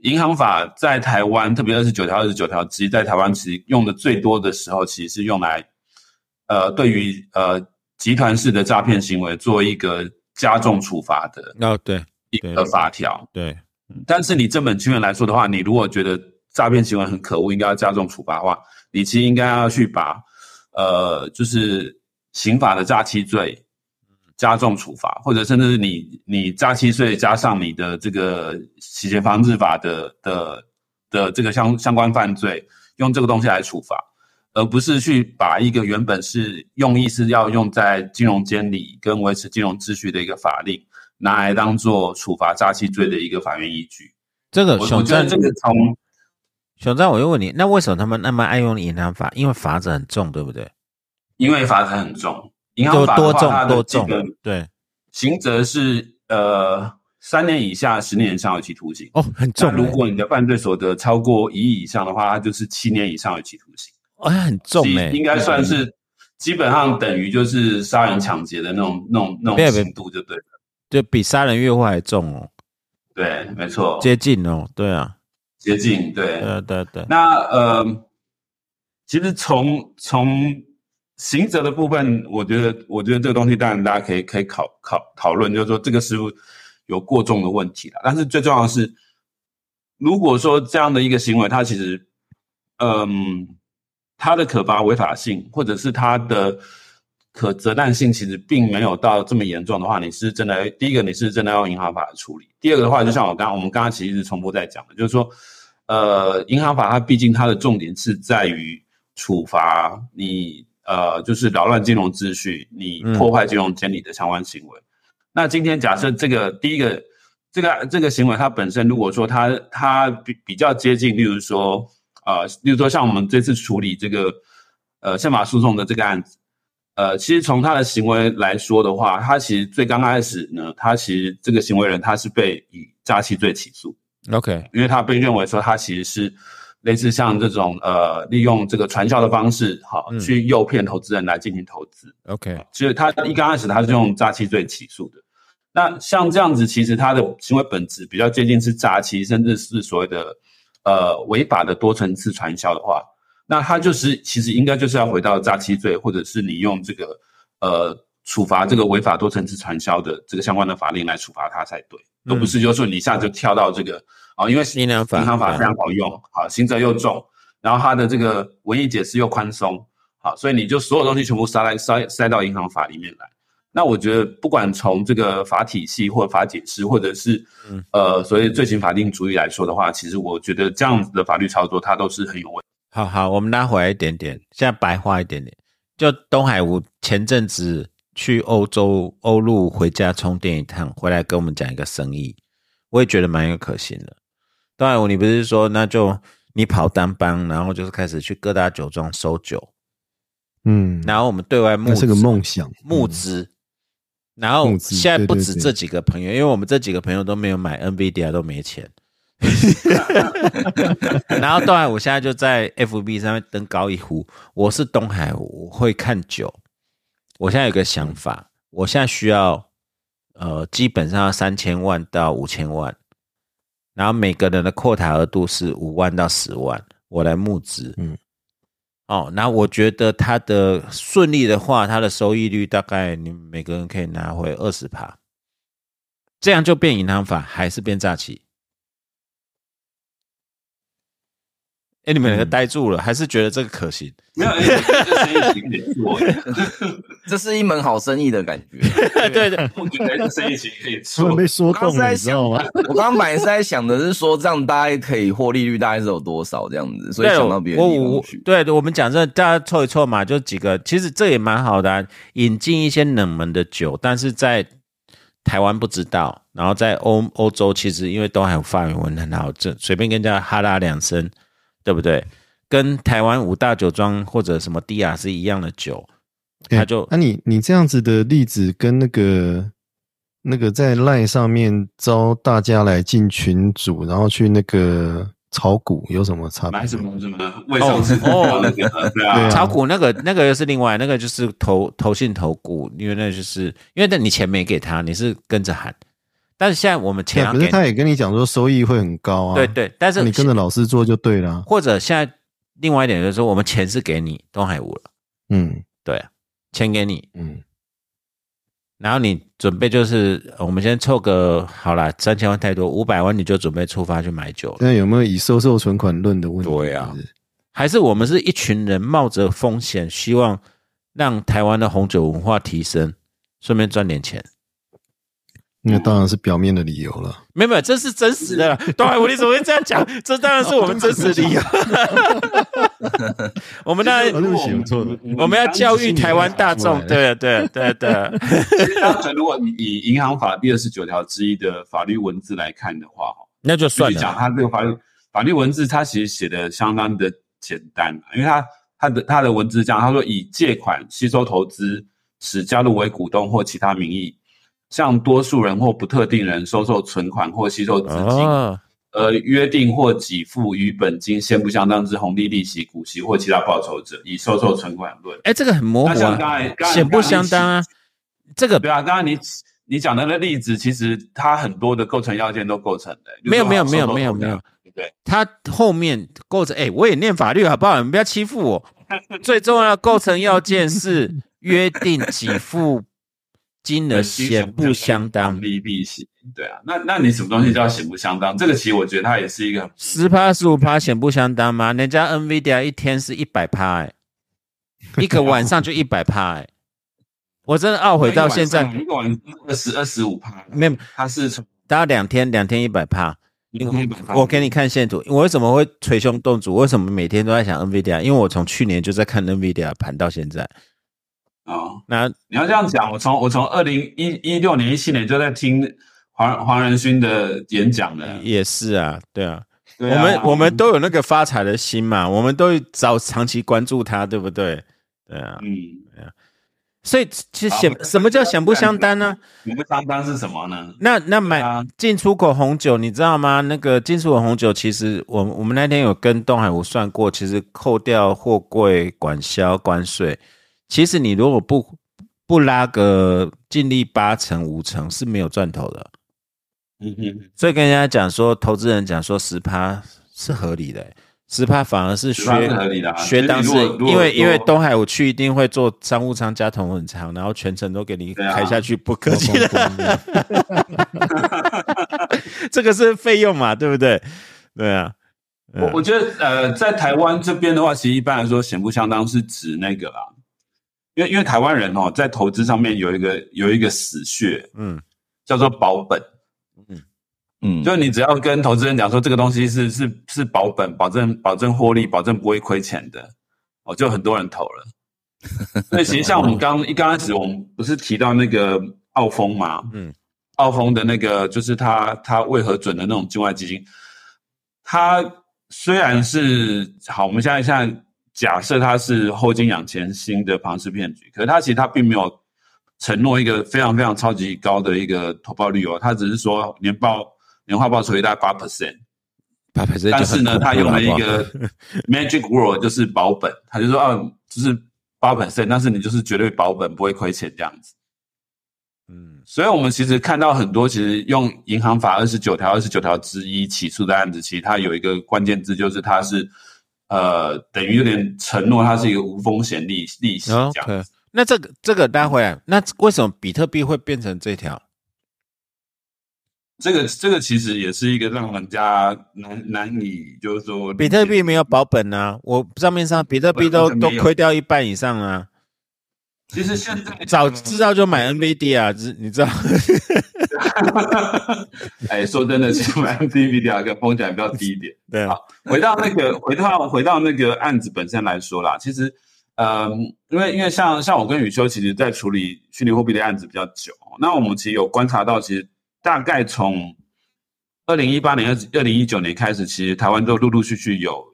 银行法在台湾，特别二十九条、二十九条，其实在台湾其实用的最多的时候，其实是用来呃，对于呃集团式的诈骗行为做一个加重处罚的哦对一个法条。对，但是你正本清源来说的话，你如果觉得诈骗行为很可恶，应该要加重处罚的话，你其实应该要去把呃，就是刑法的诈欺罪加重处罚，或者甚至是你你诈欺罪加上你的这个洗钱防治法的的的这个相相关犯罪，用这个东西来处罚。而不是去把一个原本是用意是要用在金融监理跟维持金融秩序的一个法令，拿来当做处罚诈欺罪的一个法院依据。这个我我熊赞觉得这个从熊赞，我又问你，那为什么他们那么爱用银行法？因为法子很重，对不对？因为罚则很重，银行法的话，它重多重的基本，对，刑责是呃三年以下十年以上有期徒刑。哦，很重欸，如果你的犯罪所得超过一亿以上的话，它就是七年以上有期徒刑。哎很重应该算是基本上等于就是杀人抢劫的那种那种那种刑度，就对了。就比杀人越货还重哦，对，没错，接近哦，对啊，接近对。对对对，那呃，其实从从刑责的部分，我觉得我觉得这个东西当然大家可以可以考考讨论，就是说这个师傅有过重的问题了。但是最重要的是，如果说这样的一个行为，它其实嗯，它的可罚违法性，或者是它的可责难性，其实并没有到这么严重的话，你是真的第一个你是真的要用银行法来处理，第二个的话，就像我刚我们刚刚其实一直重复在讲的，就是说。呃，银行法它毕竟它的重点是在于处罚你呃，就是扰乱金融秩序、你破坏金融监理的相关行为。那今天假设这个第一个这个这个行为它本身，如果说它它比比较接近，例如说呃，例如说像我们这次处理这个呃宪法诉讼的这个案子，呃，其实从他的行为来说的话，他其实最刚开始呢，他其实这个行为人他是被以诈欺罪起诉。OK，因为他被认为说他其实是类似像这种呃利用这个传销的方式，好、嗯去诱骗投资人来进行投资。OK，其实他一刚开始他是用诈欺罪起诉的。那像这样子，其实他的行为本质比较接近是诈欺，甚至是所谓的呃违法的多层次传销的话，那他就是其实应该就是要回到诈欺罪，或者是你用这个呃处罚这个违法多层次传销的这个相关的法令来处罚他才对，而不是就是说你一下就跳到这个啊、因为银行法银行法非常好用，好刑责又重，然后它的这个文艺解释又宽松，好，所以你就所有东西全部塞来塞塞到银行法里面来。那我觉得，不管从这个法体系或法解释，或者是嗯呃所谓罪行法定主义来说的话，其实我觉得这样子的法律操作，它都是很有问题。好好，我们拉回来一点点，现在白话一点点，就东海吴前阵子去欧洲欧陆回家充电一趟，回来跟我们讲一个生意，我也觉得蛮有可行的。东海湖，你不是说那就你跑单帮，然后就是开始去各大酒庄收酒，嗯，然后我们对外募那是个梦想，募资，然后现在不止这几个朋友，因为我们这几个朋友都没有买 NVIDIA，都没钱。<laughs> 然后东海，我现在就在 FB 上面登高一呼，我是东海，我会看酒。我现在有个想法，我现在需要呃，基本上要三千万到五千万，然后每个人的扩塔额度是五万到十万，我来募资。嗯，哦，那我觉得它的顺利的话，它的收益率大概你每个人可以拿回二十趴，这样就变银行法还是变诈欺？哎，你们两个呆住了，还是觉得这个可行？没有，哎这生意可以做，<laughs> 这是一门好生意的感觉。<laughs> 对对，我觉得这生意其实可以做。被说动了，你知在想道吗？<laughs> 我刚刚本来是在想的是说，这样大概可以获利率大概是有多少这样子，所以，想到别的我我地方去。对，我们讲这大家凑一凑嘛，就几个，其实这也蛮好的、啊，引进一些冷门的酒，但是在台湾不知道，然后在欧欧洲其实因为都还有发言文很好，这随便跟人家哈拉两声，对不对？跟台湾五大酒庄或者什么迪亚是一样的酒，哎他就那、你你这样子的例子跟那个那个在 LINE 上面招大家来进群组，然后去那个炒股有什么差别？买什么什么卫生纸哦那个，对啊，炒股那个那个又是另外，那个就是投投信投股，因为那就是因为那你钱没给他，你是跟着喊，但是现在我们钱对啊，可要给你，是他也跟你讲说收益会很高啊。对对，但是你跟着老师做就对了。啊或者现在另外一点就是说，我们钱是给你东海屋了，嗯对啊，钱给你，嗯，然后你准备就是呃我们先凑个好啦，三千万太多，五百万你就准备出发去买酒了，现在有没有以收受存款论的问题？对啊还是我们是一群人冒着风险，希望让台湾的红酒文化提升，顺便赚点钱。那当然是表面的理由了。没有没有，这是真实的啦。<laughs> 东海，我你怎么会这样讲？这当然是我们 <laughs> 真实理由。<laughs> 我们当然哦对不起我们要教育台湾大众，对啊对啊对啊对啊，单纯如果你以银行法第二十九条之一的法律文字来看的话，哈，那就算了讲了。它这个法律法律文字，他其实写的相当的简单，因为他他的他的文字这样，他说以借款吸收投资，使加入为股东或其他名义，向多数人或不特定人收受存款或吸收资金，哦，呃，约定或给付与本金先不相当之红利、利息、股息或其他报酬者，以收受存款论。哎，这个很模糊啊才，显不相当啊。这个对啊，刚刚你你讲的那个例子，其实它很多的构成要件都构成的。没有没有没有没有没有，对？它后面构成，哎，我也念法律好不好？你们不要欺负我。<laughs> 最重要的构成要件是约定给付金额显不相当红，利利息，对啊，那那你什么东西叫显不相当？这个其实我觉得它也是一个十趴十五趴显不相当吗？人家 NVIDIA 一天是一百趴，哎，<laughs> 一个晚上就一百趴，哎，我真的懊悔到现在，一个晚上二十二十五趴，没有，它是从大概两天两天一百趴。两天100趴我给你看线图，我为什么会捶胸顿足？为什么每天都在想 NVIDIA？因为我从去年就在看 NVIDIA 盘到现在。哦，那你要这样讲，我从我从二零一一六年一七年就在听黄黄仁勋的演讲了。也是啊，对啊，对啊我们我们都有那个发财的心嘛，我们都早长期关注他，对不对？对啊，嗯，所以其实显什么叫显不相当呢？显不相当是什么呢？那那买啊进出口红酒，你知道吗？那个进出口红酒，其实我我们那天有跟东海湖算过，其实扣掉货柜、管销、关税，其实你如果不不拉个净利八成、五成是没有赚头的。嗯哼，所以跟人家讲说，投资人讲说十趴是合理的、十趴反而是10%是学合理的啊学当事其实如果如果因为因为说东海我去一定会做商务舱加同文舱，然后全程都给你开下去，不客气的。的。<laughs> 这个是费用嘛，对不对？对啊，我我觉得呃，在台湾这边的话，其实一般来说显不相当是指那个啦，因为因为台湾人哦，在投资上面有一个有一个死穴，嗯叫做保本。嗯嗯，就是你只要跟投资人讲说这个东西是是是保本，保证保证获利，保证不会亏钱的，哦，就很多人投了。<laughs> 所以其实像我们刚一刚开始，我们不是提到那个澳丰嘛？嗯，澳丰的那个就是他他为何准的那种境外基金，他虽然是好，我们现在现在假设它是后金养前新的庞氏骗局，可是它其实它并没有承诺一个非常非常超级高的一个投报率哦，它只是说年报年化报酬率大概八 percent。但是呢，他用了一个 magic word，就是保本，他就说啊，就是八 percent，但是你就是绝对保本，不会亏钱这样子。嗯，所以我们其实看到很多，其实用银行法二十九条、二十九条之一起诉的案子，其实它有一个关键字，就是它是呃，等于有点承诺，它是一个无风险利利息这样。那这个这个待会，那为什么比特币会变成这条？这个这个其实也是一个让人家难难以，就是说，比特币没有保本啊，我账面上比特币都都亏掉一半以上啊。其实现在早知道就买 NVD 啊，你知道？<laughs> 哎，说真的，其实买 NVD 跟风险比较低一点。对啊，回到那个，回到回到那个案子本身来说啦，其实，嗯，因为因为像像我跟宇修，其实在处理虚拟货币的案子比较久，那我们其实有观察到，其实。大概从二零一八年、二二零一九年开始，其实台湾都陆陆续续有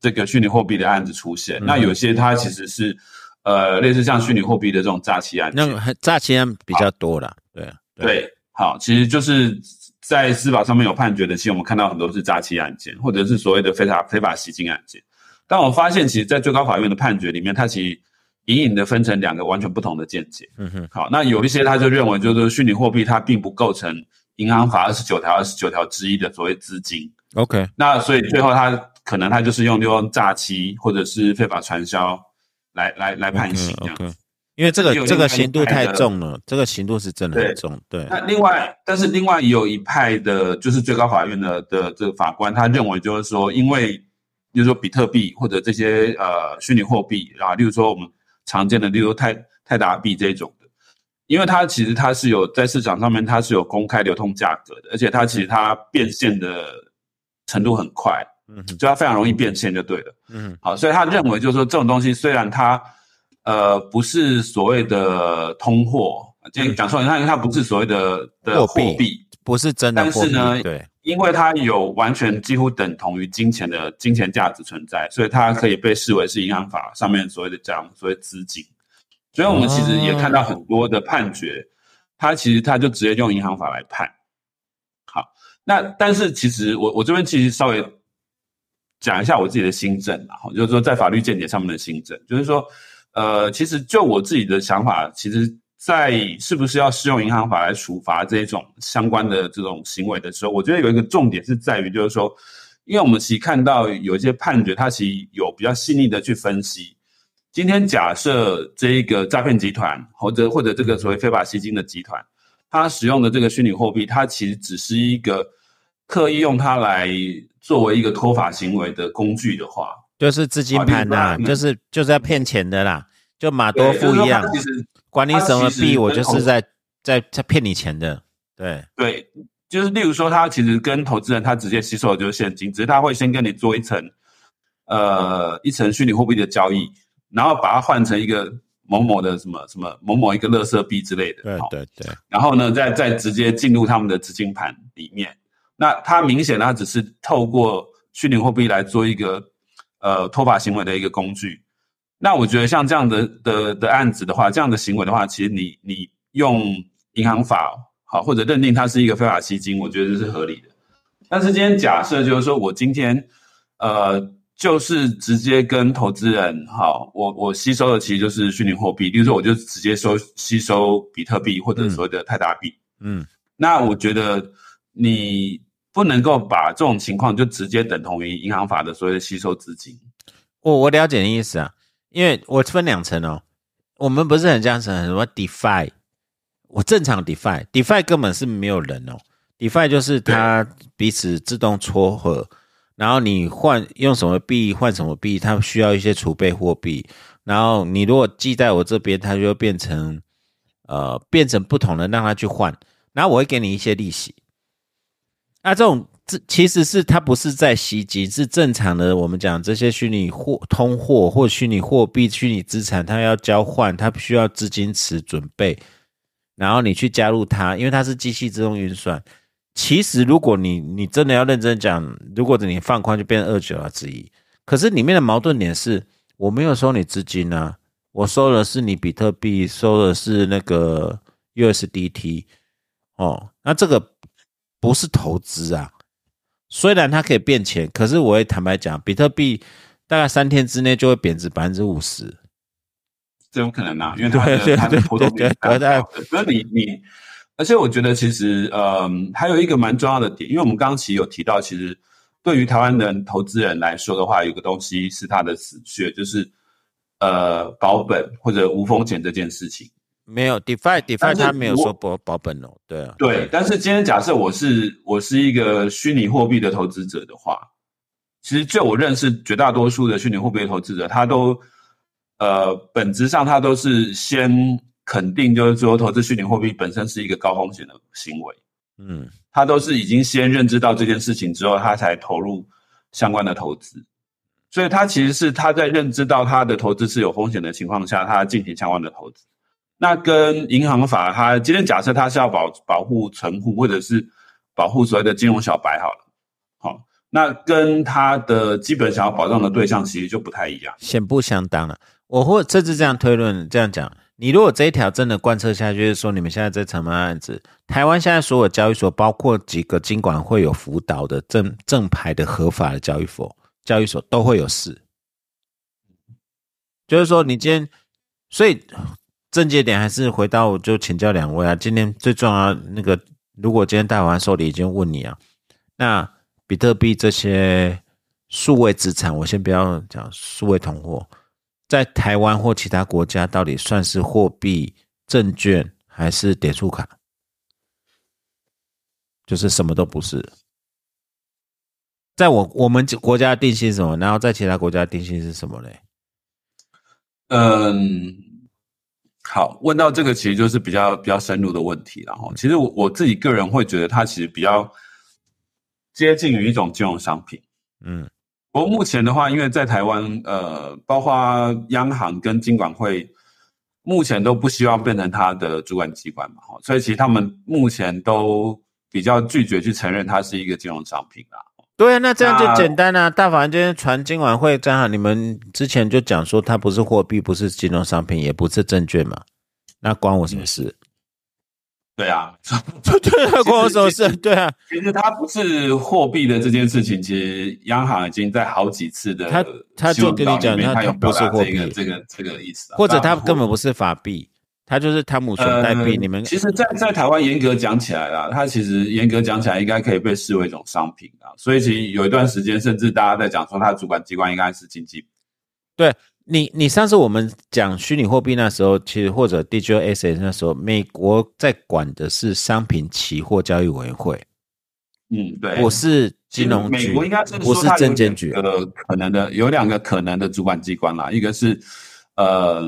这个虚拟货币的案子出现。那有些它其实是呃类似像虚拟货币的这种诈欺案，那诈欺案比较多了。对对，好，其实就是在司法上面有判决的，其实我们看到很多是诈欺案件，或者是所谓的非法非法吸金案件。但我发现，其实，在最高法院的判决里面，它其实隐隐的分成两个完全不同的见解。嗯哼，好，那有一些他就认为，就是虚拟货币它并不构成银行法二十九条二十九条之一的所谓资金。OK，那所以最后他可能他就是用利用诈欺或者是非法传销来来来判刑这样子。因为这个这个刑度太重了，这个刑度是真的很重。对。那另外，但是另外也有一派的，就是最高法院的的这个法官，他认为就是说，因为比如说比特币或者这些呃虚拟货币啊，例如说我们。常见的，例如泰泰达币这种的，因为它其实它是有在市场上面它是有公开流通价格的，而且它其实它变现的程度很快，嗯，就它非常容易变现就对了，嗯，好，所以他认为就是说这种东西虽然它呃不是所谓的通货，就讲错了，它它不是所谓的的货币，不是真的，但是呢，对。因为它有完全几乎等同于金钱的金钱价值存在，所以它可以被视为是银行法上面所谓的这样所谓资金。所以我们其实也看到很多的判决，它其实它就直接用银行法来判。好，那但是其实我我这边其实稍微讲一下我自己的新政啊，就是说在法律见解上面的新政，就是说，呃，其实就我自己的想法，其实。在是不是要适用银行法来处罚这种相关的这种行为的时候，我觉得有一个重点是在于，就是说，因为我们其实看到有一些判决，它其实有比较细腻的去分析。今天假设这一个诈骗集团或者或者这个所谓非法吸金的集团，它使用的这个虚拟货币，它其实只是一个刻意用它来作为一个脱法行为的工具的话，就是资金盘呐，就是就是要骗钱的啦，就马多夫一样。管你什么币，我就是在在在骗你钱的。对对，就是例如说，他其实跟投资人他直接吸收的就是现金，只是他会先跟你做一层呃一层虚拟货币的交易，然后把它换成一个某某的什么什么某某一个乐色币之类的。对对对。然后呢，再再直接进入他们的资金盘里面。那他明显他只是透过虚拟货币来做一个呃脱法行为的一个工具。那我觉得像这样的的的案子的话，这样的行为的话，其实你你用银行法好，或者认定它是一个非法吸金，我觉得这是合理的。但是今天假设就是说我今天呃就是直接跟投资人好，我我吸收的其实就是虚拟货币，比如说我就直接收吸收比特币或者所谓的泰达币，嗯，那我觉得你不能够把这种情况就直接等同于银行法的所谓的吸收资金。我我了解的意思啊。因为我分两层哦，我们不是很讲什么 DeFi，我正常 DeFi，DeFi 根本是没有人哦，DeFi 就是它彼此自动撮合，然后你换用什么币换什么币，它需要一些储备货币，然后你如果记在我这边，它就变成呃变成不同的让它去换，然后我会给你一些利息。那这种这其实是它不是在袭击，是正常的。我们讲这些虚拟货、通货或虚拟货币、虚拟资产，它要交换，它需要资金池准备，然后你去加入它，因为它是机器自动运算。其实如果你你真的要认真讲，如果你放宽，就变成二九二之一。可是里面的矛盾点是，我没有收你资金啊，我收的是你比特币，收的是那个 USDT。哦，那这个不是投资啊。虽然它可以变钱，可是我也坦白讲，比特币大概三天之内就会贬值百分之五十，这有可能啊，<laughs> 因为它的它的波动率大的。所以你你，而且我觉得其实呃还有一个蛮重要的点，因为我们刚刚其实有提到，其实对于台湾人投资人来说的话，有个东西是它的死穴，就是呃保本或者无风险这件事情。没有，defi，defi 他没有说保保本哦，对啊，对。但是今天假设我是我是一个虚拟货币的投资者的话，其实就我认识绝大多数的虚拟货币的投资者，他都呃本质上他都是先肯定，就是说投资虚拟货币本身是一个高风险的行为，嗯，他都是已经先认知到这件事情之后，他才投入相关的投资，所以他其实是他在认知到他的投资是有风险的情况下，他进行相关的投资。那跟银行法，它今天假设它是要保保护存户，或者是保护所谓的金融小白，好了，好，那跟它的基本想要保障的对象其实就不太一样，显不相当了。我或这次这样推论，这样讲，你如果这一条真的贯彻下去，就是说你们现在在承办案子，台湾现在所有交易所，包括几个经管会有辅导的正正牌的合法的交易所，交易所都会有事，就是说你今天，所以。症结点还是回到，我就请教两位啊。今天最重要那个，如果今天大完受理已经问你啊，那比特币这些数位资产，我先不要讲数位通货，在台湾或其他国家到底算是货币、证券还是点数卡？就是什么都不是。在我我们国家定性什么？然后在其他国家定性是什么嘞？嗯。好，问到这个其实就是比较比较深入的问题，然后其实我我自己个人会觉得它其实比较接近于一种金融商品，嗯，不过目前的话，因为在台湾，呃，包括央行跟金管会目前都不希望变成它的主管机关嘛，哈，所以其实他们目前都比较拒绝去承认它是一个金融商品啊。对啊，那这样就简单啊！大法今天传今晚会，正好你们之前就讲说它不是货币，不是金融商品，也不是证券嘛，那关我什么事？对啊，<laughs> 对啊，关我什么事？对啊，其实它不是货币的这件事情，其实央行已经在好几次的他他就跟你讲，它不是货币，这个这个意思，或者它根本不是法币。它就是汤姆熊代币，你们其实，在在台湾严格讲起来啦，它其实严格讲起来应该可以被视为一种商品啊。所以其实有一段时间，甚至大家在讲说，它的主管机关应该是经济。对你，你上次我们讲虚拟货币那时候，其实或者 Digital Asset 那时候，美国在管的是商品期货交易委员会。嗯，对，我是金融局，美国应该是不是证监局？呃，可能的有两个可能的主管机关啦，一个是呃。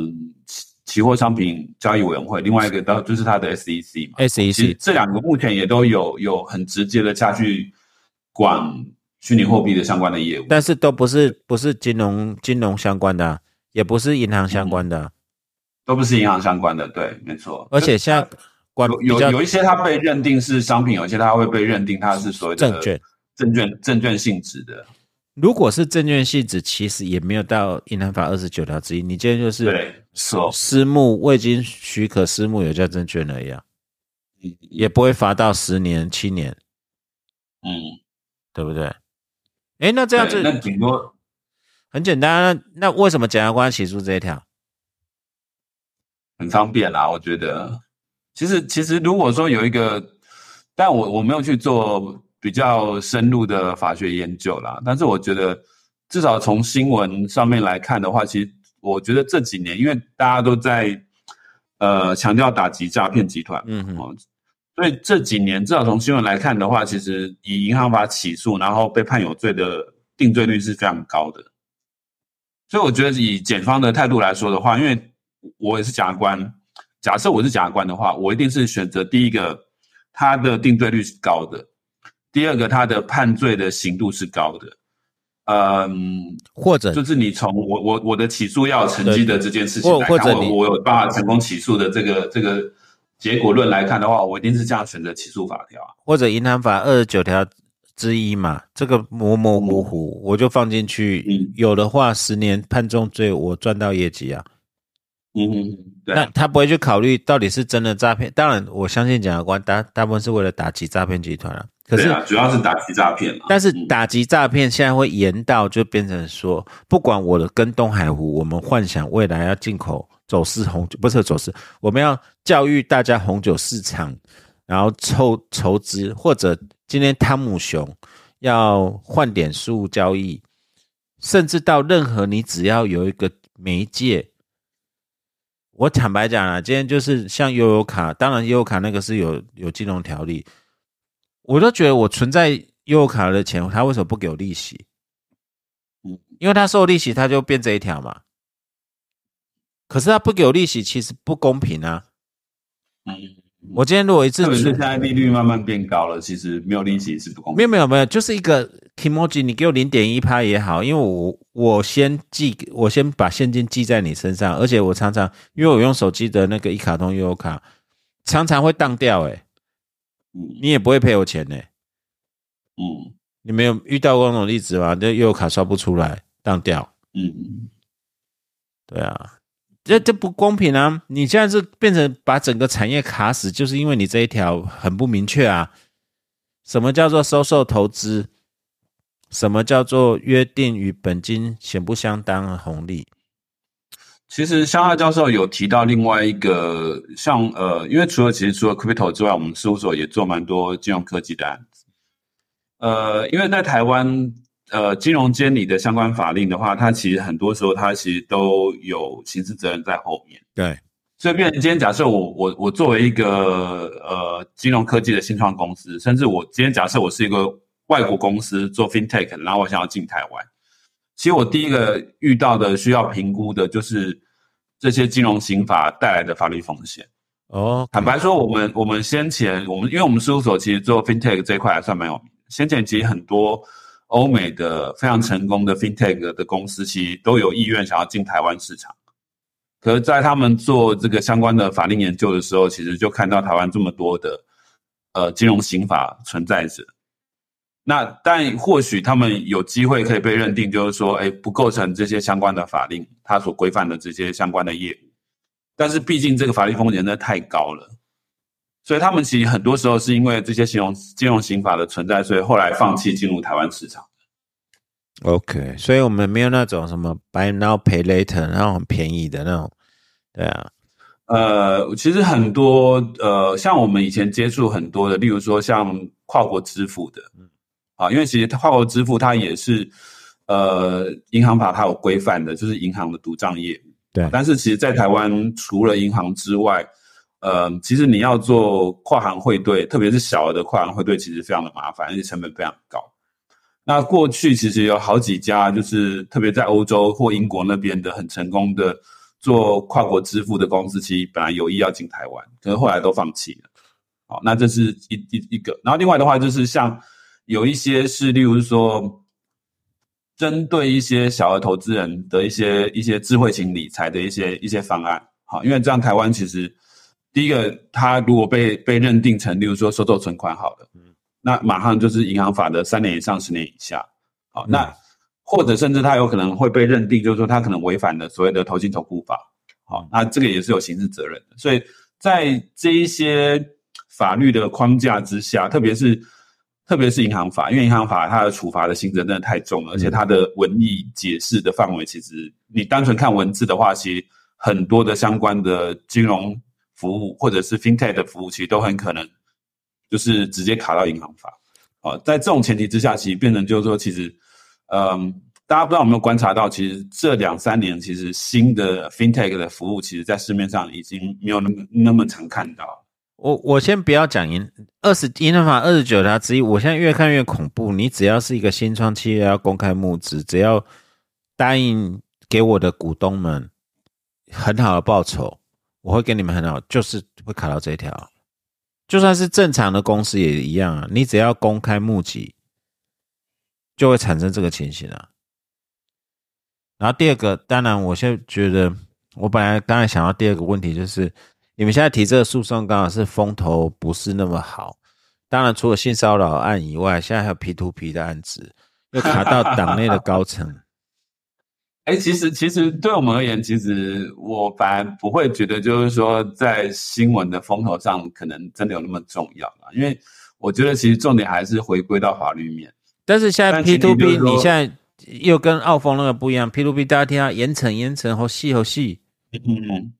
期货商品交易委员会，另外一个到就是它的 SEC 嘛，SEC 这两个目前也都有有很直接的下去管虚拟货币的相关的业务，但是都不是不是金融金融相关的，也不是银行相关的，都不是银行相关的，对，没错。而且像管有有一些它被认定是商品，有一些它会被认定它是所谓的证券。证券证券性质的。如果是证券性质，其实也没有到银行法二十九条之一。你今天就是对私募未经许可私募有叫证券而已啊，也不会罚到十年七年，嗯，对不对？哎，那这样子那顶多很简单。那那为什么检察官起诉这一条？很方便啦，我觉得。其实其实如果说有一个，但我我没有去做。比较深入的法学研究啦，但是我觉得至少从新闻上面来看的话，其实我觉得这几年，因为大家都在呃强调打击诈骗集团，嗯嗯，所以这几年至少从新闻来看的话，其实以银行法起诉然后被判有罪的定罪率是非常高的。所以我觉得以检方的态度来说的话，因为我也是检察官，假设我是检察官的话，我一定是选择第一个，他的定罪率是高的。第二个他的判罪的刑度是高的。嗯，或者就是你从我我我的起诉要有成绩的这件事情来看，或或者你我我有办法成功起诉的这个这个结果论来看的话，我一定是这样选择起诉法条啊。或者银行法二十九条之一嘛，这个模模糊糊，我就放进去。嗯有的话，十年判重罪，我赚到业绩啊。嗯嗯，对啊，那他不会去考虑到底是真的诈骗。当然，我相信检察官大大部分是为了打击诈骗集团啊。可是，啊，主要是打击诈骗。但是嗯打击诈骗现在会延到就变成说，不管我的跟东海湖，我们幻想未来要进口走私红酒，不是走私，我们要教育大家红酒市场，然后筹筹资，或者今天汤姆熊要换点数交易，甚至到任何你只要有一个媒介。我坦白讲啊，今天就是像悠游卡，当然悠游卡那个是有有金融条例，我都觉得我存在悠游卡的钱，他为什么不给我利息？嗯，因为他收利息，他就变这一条嘛。可是他不给我利息，其实不公平啊！嗯，我今天如果一次出特别是现在利率慢慢变高了，其实没有利息是不公平。没有没有没有，就是一个 emoji，你给我零点一趴也好，因为我我先寄，我先把现金寄在你身上，而且我常常因为我用手机的那个一卡通悠游卡，常常会当掉、欸，嗯你也不会赔我钱呢、嗯你没有遇到过那种例子吗？那又有卡刷不出来，当掉。嗯，对啊，这这不公平啊！你现在是变成把整个产业卡死，就是因为你这一条很不明确啊。什么叫做收受投资？什么叫做约定与本金显不相当的红利？其实香亚教授有提到另外一个，像呃，因为除了其实除了 crypto 之外，我们事务所也做蛮多金融科技的案子。呃，因为在台湾，呃，金融监理的相关法令的话，它其实很多时候它其实都有刑事责任在后面。对，所以，变成今天假设我我我作为一个呃金融科技的新创公司，甚至我今天假设我是一个外国公司做 fintech，然后我想要进台湾，其实我第一个遇到的需要评估的就是这些金融刑法带来的法律风险。哦，坦白说，我们我们先前我们因为我们事务所其实做 fintech 这一块还算蛮有名的，先前其实很多欧美的非常成功的 fintech 的公司，其实都有意愿想要进台湾市场。可是，在他们做这个相关的法令研究的时候，其实就看到台湾这么多的呃金融刑法存在着。那但或许他们有机会可以被认定，就是说，哎，不构成这些相关的法令，它所规范的这些相关的业务。但是毕竟这个法律风险真的太高了，所以他们其实很多时候是因为这些金融金融刑法的存在，所以后来放弃进入台湾市场。OK，所以我们没有那种什么 buy now pay later 那种很便宜的那种，对啊，呃，其实很多呃，像我们以前接触很多的，例如说像跨国支付的，啊，因为其实跨国支付它也是呃银行法它有规范的，就是银行的独账业务。对但是其实，在台湾除了银行之外，呃，其实你要做跨行汇兑，特别是小额的跨行汇兑，其实非常的麻烦，而且成本非常高。那过去其实有好几家，就是特别在欧洲或英国那边的很成功的做跨国支付的公司，其实本来有意要进台湾，可是后来都放弃了。好，那这是一一一个。然后另外的话，就是像有一些是，例如说，针对一些小额投资人的一些一些智慧型理财的一些一些方案。好，因为这样台湾其实第一个，他如果被被认定成，例如说收受存款好了，那马上就是银行法的三年以上十年以下。好，那或者甚至他有可能会被认定，就是说他可能违反了所谓的投信投顾法。好，那这个也是有刑事责任的。所以在这一些法律的框架之下，特别是特别是银行法，因为银行法它的处罚的性质真的太重了，而且它的文义解释的范围，其实你单纯看文字的话，其实很多的相关的金融服务或者是 fintech 的服务，其实都很可能就是直接卡到银行法。啊，在这种前提之下，其实变成就是说，其实，嗯，大家不知道有没有观察到，其实这两三年，其实新的 fintech 的服务，其实在市面上已经没有那么那么常看到。我我先不要讲银二十银行法二十九条之一，我现在越看越恐怖。你只要是一个新创企业要公开募资，只要答应给我的股东们很好的报酬，我会给你们很好，就是会卡到这一条，就算是正常的公司也一样啊，你只要公开募集，就会产生这个情形啊。然后第二个，当然，我现在觉得，我本来刚才想到第二个问题就是，你们现在提这个诉讼，刚好是风头不是那么好。当然，除了性骚扰案以外，现在还有 P to P 的案子，又卡到党内的高层。<laughs> 哎，其实其实对我们而言，其实我反而不会觉得，就是说在新闻的风头上，可能真的有那么重要了。因为我觉得，其实重点还是回归到法律面。但是现在 P to P，你现在又跟澳丰那个不一样，P to P 大家听到严惩严惩，好细好细。嗯。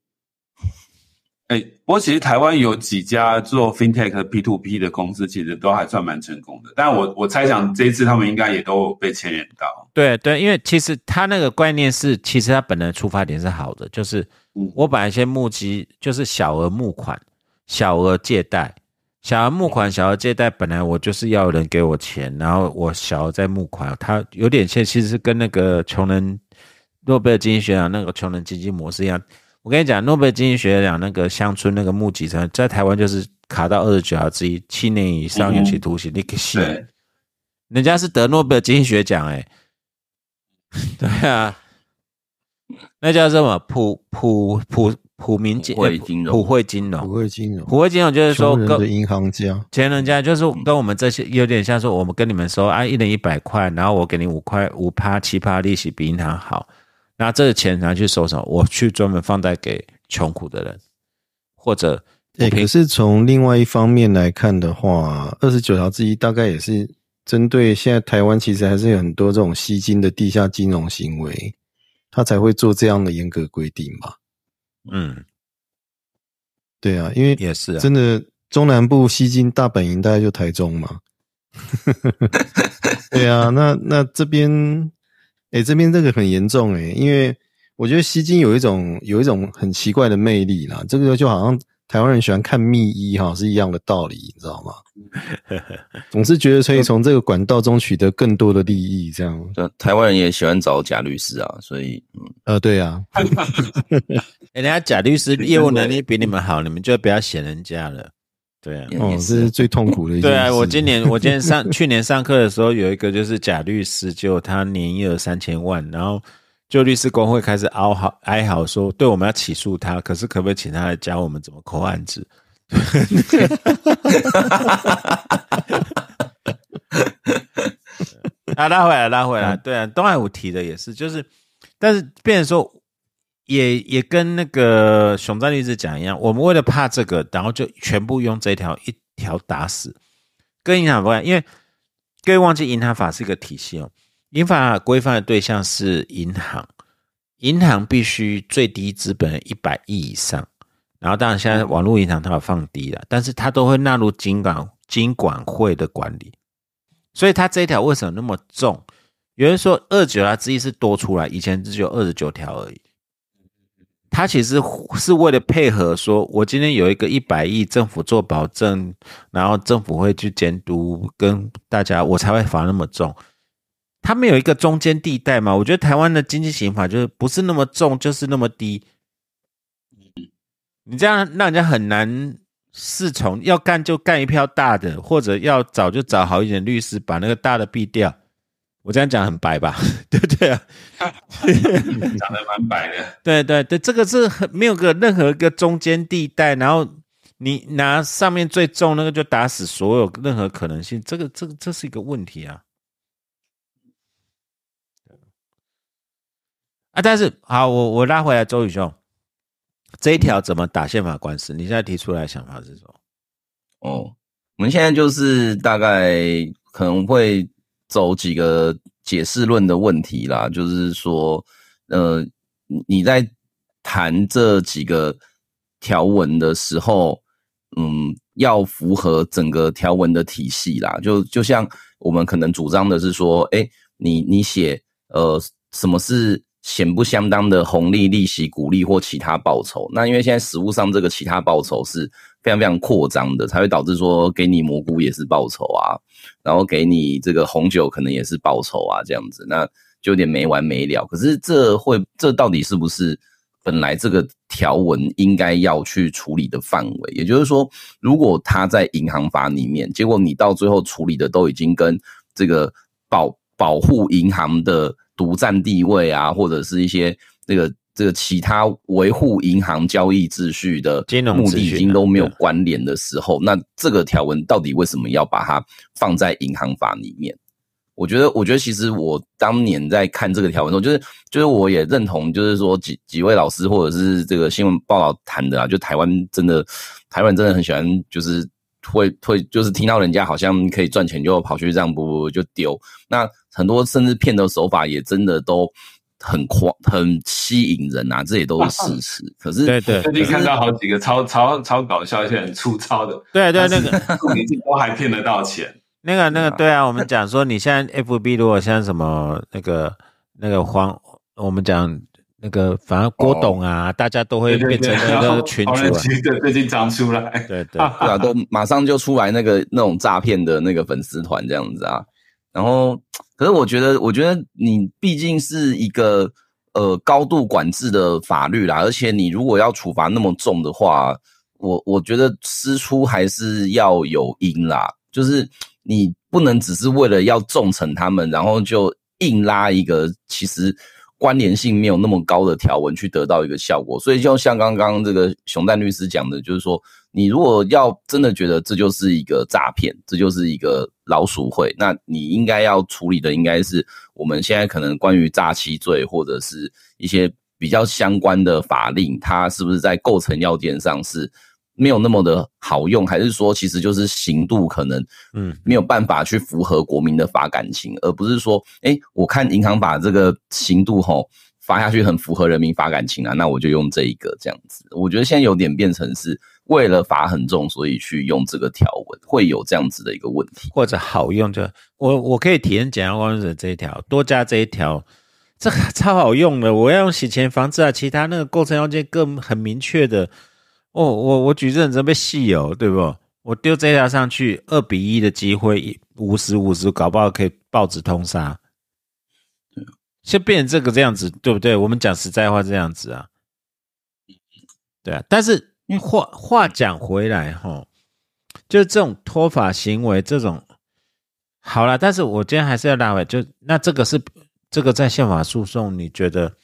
哎，不过其实台湾有几家做 fintech P to P 的公司，其实都还算蛮成功的。但我我猜想这一次他们应该也都被牵连到。对对，因为其实他那个观念是，其实他本来出发点是好的，就是我本来先募集，就是小额募款、小额借贷、小额募款、小额借贷，本来我就是要人给我钱，然后我小额再募款，它有点像，其实是跟那个穷人诺贝尔经济学奖那个穷人经济模式一样。我跟你讲，诺贝尔经济学奖那个乡村那个募集成在台湾就是卡到二十九条之一，七年以上有期徒刑，你可信？人家是得诺贝尔经济学奖哎，<laughs> 对啊，那叫什么？普普普普民金融。普惠金融。普惠金融。普惠金融就是说跟银行家。钱人家就是跟我们这些有点像说我们跟你们说啊，一人一百块，然后我给你五块五趴七趴利息比银行好。拿这个钱拿去收什么？我去专门放贷给穷苦的人，或者，可是从另外一方面来看的话，二十九条之一大概也是针对现在台湾其实还是有很多这种吸金的地下金融行为，他才会做这样的严格规定吧。嗯，对啊，因为也是真的中南部吸金大本营大概就台中嘛。<laughs> 对啊，那那这边。哎，这边这个很严重哎，因为我觉得吸金有一种有一种很奇怪的魅力啦，这个就好像台湾人喜欢看密医哈是一样的道理，你知道吗？总是觉得可以从这个管道中取得更多的利益，这样。台湾人也喜欢找假律师啊，所以，呃，对啊，<laughs> 人家假律师业务能力比你们好，你们就不要嫌人家了。对啊，哦，这是最痛苦的一件对啊，我今年我今年上去年上课的时候，有一个就是假律师，就他年业三千万，然后就律师工会开始哀嚎哀嚎说，对，我们要起诉他，可是可不可以请他来教我们怎么扣案子？<laughs> 啊，拉回来，拉回来，对啊，东海武提的也是，就是，但是变成说。也也跟那个熊战律师讲一样，我们为了怕这个，然后就全部用这条一条打死，跟银行不一样，因为各位忘记银行法是一个体系哦，银法规范的对象是银行，银行必须最低资本一百亿以上，然后当然现在网络银行它要放低了，但是它都会纳入金管金管会的管理，所以它这一条为什么那么重？有人说二九啊之一是多出来，以前只有二十九条而已。他其实是为了配合，说我今天有一个一百亿，政府做保证，然后政府会去监督，跟大家我才会罚那么重。他们有一个中间地带嘛？我觉得台湾的经济刑法就是不是那么重，就是那么低。你这样让人家很难侍从，要干就干一票大的，或者要找就找好一点律师把那个大的毙掉。我这样讲很白吧？<laughs> 对不对啊？<laughs> 讲的蛮白的。对对对，这个是很没有个任何一个中间地带，然后你拿上面最重那个就打死所有任何可能性，这个这个这是一个问题啊。啊，但是好，我我拉回来，周宇兄，这一条怎么打宪法官司？你现在提出来想法是什么？哦，我们现在就是大概可能会。走几个解释论的问题啦，就是说，呃，你在谈这几个条文的时候，嗯，要符合整个条文的体系啦。就就像我们可能主张的是说，哎，你你写，呃，什么是显不相当的红利、利息、股利或其他报酬？那因为现在实物上这个其他报酬是。非常非常扩张的，才会导致说给你蘑菇也是报酬啊，然后给你这个红酒可能也是报酬啊，这样子，那就有点没完没了。可是这会这到底是不是本来这个条文应该要去处理的范围。也就是说，如果他在银行法里面，结果你到最后处理的都已经跟这个保保护银行的独占地位啊，或者是一些这个这个其他维护银行交易秩序的金融目的已经都没有对关联的时候，那这个条文到底为什么要把它放在银行法里面？我觉得，我觉得其实我当年在看这个条文的时候，就是就是我也认同，就是说几几位老师或者是这个新闻报道谈的啊，就台湾真的台湾真的很喜欢，就是会会就是听到人家好像可以赚钱，就跑去这样不不就丢。那很多甚至骗的手法也真的都很狂很吸引人啊，这也都是事 <laughs> 实。可是对对最近看到好几个超超超搞笑，而且很粗糙的，对对，那个 <laughs> 都还骗得到钱。<laughs> 那个那个，对啊，我们讲说你现在 FB 如果像什么那个那个黄，我们讲那个反正郭董啊，大家都会对对对，变成那个群主啊，黄人区的最近长出来，对对对啊，都马上就出来那个那种诈骗的那个粉丝团这样子啊。然后，可是我觉得，我觉得你毕竟是一个呃高度管制的法律啦，而且你如果要处罚那么重的话，我我觉得师出还是要有因啦，就是你不能只是为了要重惩他们，然后就硬拉一个其实关联性没有那么高的条文去得到一个效果。所以就像刚刚这个熊蛋律师讲的，就是说，你如果要真的觉得这就是一个诈骗，这就是一个老鼠会，那你应该要处理的应该是我们现在可能关于诈欺罪或者是一些比较相关的法令，它是不是在构成要件上是没有那么的好用，还是说其实就是刑度可能嗯。没有办法去符合国民的法感情，而不是说，哎，我看银行法这个刑度吼罚下去很符合人民法感情啊，那我就用这一个这样子。我觉得现在有点变成是为了罚很重，所以去用这个条文，会有这样子的一个问题。或者好用就我我可以体验简单光者这一条，多加这一条，这个超好用的。我要用洗钱防治啊，其他那个构成要件更很明确的。哦，我我举证准备细哦，对不？我丢这条上去，二比一的机会，五十五十，搞不好可以报纸通杀。就变成这个这样子，对不对？我们讲实在话，这样子啊，对啊。但是话话讲回来，哈，就是这种脱法行为，这种好了。但是我今天还是要拉回，就那这个是这个在宪法诉讼，你觉得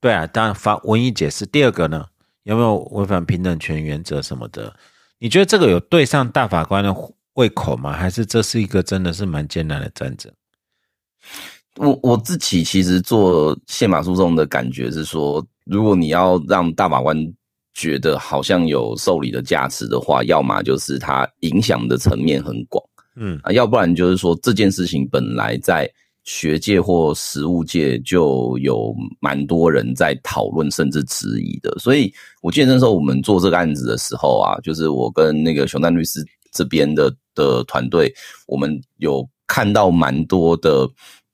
对啊？当然法文艺解释。第二个呢，有没有违反平等权原则什么的？你觉得这个有对上大法官的胃口吗？还是这是一个真的是蛮艰难的战争？我我自己其实做宪法诉讼的感觉是说，如果你要让大法官觉得好像有受理的价值的话，要么就是它影响的层面很广，嗯啊，要不然就是说这件事情本来在学界或实务界就有蛮多人在讨论甚至质疑的。所以我记得那时候我们做这个案子的时候啊，就是我跟那个熊丹律师这边的的团队，我们有看到蛮多的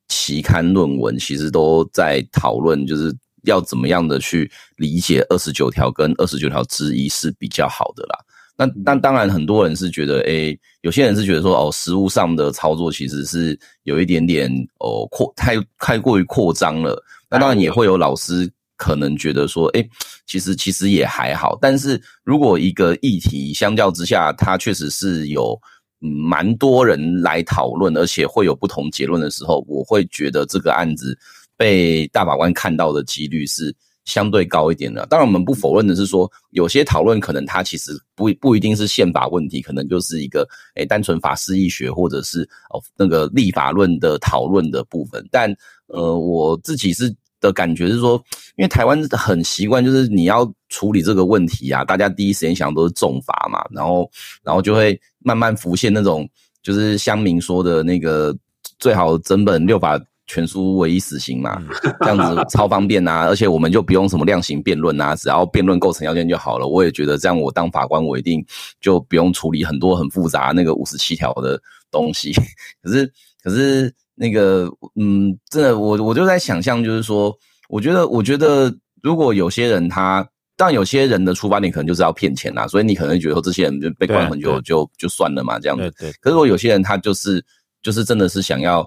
期刊论文，其实都在讨论，就是要怎么样的去理解二十九条跟二十九条之一是比较好的啦。那那当然，很多人是觉得，诶，有些人是觉得说，哦，实物上的操作其实是有一点点哦扩太太过于扩张了。那当然也会有老师可能觉得说，诶，其实其实也还好。但是如果一个议题相较之下，它确实是有嗯嗯蛮多人来讨论，而且会有不同结论的时候，我会觉得这个案子被大法官看到的几率是。相对高一点的，当然我们不否认的是说，有些讨论可能它其实不不一定是宪法问题，可能就是一个诶单纯法师医学或者是哦那个立法论的讨论的部分。但呃我自己是的感觉是说，因为台湾很习惯就是你要处理这个问题啊，大家第一时间想都是重罚嘛，然后然后就会慢慢浮现那种就是乡民说的那个最好整本六法。全书唯一死刑嘛，这样子超方便啊！<laughs> 而且我们就不用什么量刑辩论呐，只要辩论构成要件就好了。我也觉得这样，我当法官我一定就不用处理很多很复杂那个五十七条的东西。<laughs> 可是，可是那个，嗯，真的，我我就在想象，就是说，我觉得，我觉得，如果有些人他，但有些人的出发点可能就是要骗钱啊，所以你可能觉得说这些人就被关很久就就算了嘛，这样子。对对。可是，如果有些人他就是就是真的是想要。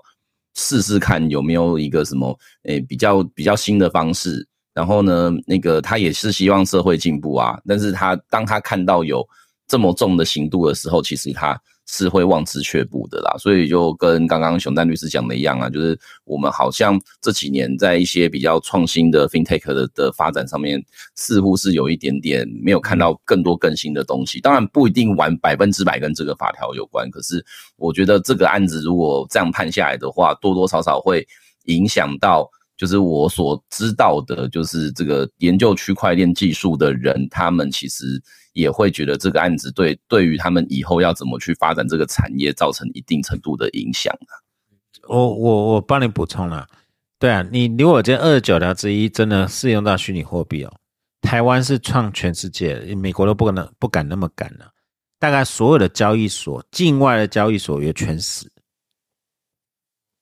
试试看有没有一个什么诶比较比较新的方式，然后呢，那个他也是希望社会进步啊，但是他当他看到有这么重的刑度的时候，其实他是会望之却步的啦。所以就跟刚刚熊丹律师讲的一样啊，就是我们好像这几年在一些比较创新的 fintech 的的发展上面，似乎是有一点点没有看到更多更新的东西。当然不一定完百分之百跟这个法条有关，可是我觉得这个案子如果这样判下来的话，多多少少会影响到。就是我所知道的，就是这个研究区块链技术的人，他们其实也会觉得这个案子对对于他们以后要怎么去发展这个产业造成一定程度的影响啊。我我我帮你补充了，对啊，你如果这二十九条之一真的适用到虚拟货币哦，台湾是创全世界，美国都不可能不敢那么敢了，大概所有的交易所，境外的交易所也全死。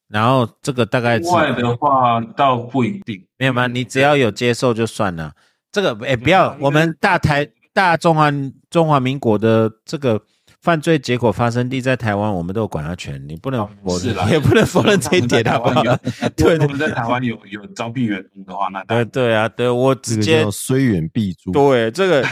然后这个大概外的话倒不一定，没有吗？你只要有接受就算了。这个哎，不要我们大台大中华中华民国的这个犯罪结果发生地在台湾，我们都有管辖权，你不能否认，<laughs> 也不能否认这一点，好不好？对，我们在台湾有有招聘员工的话，那对对啊，对我直接虽远必诛。对，这个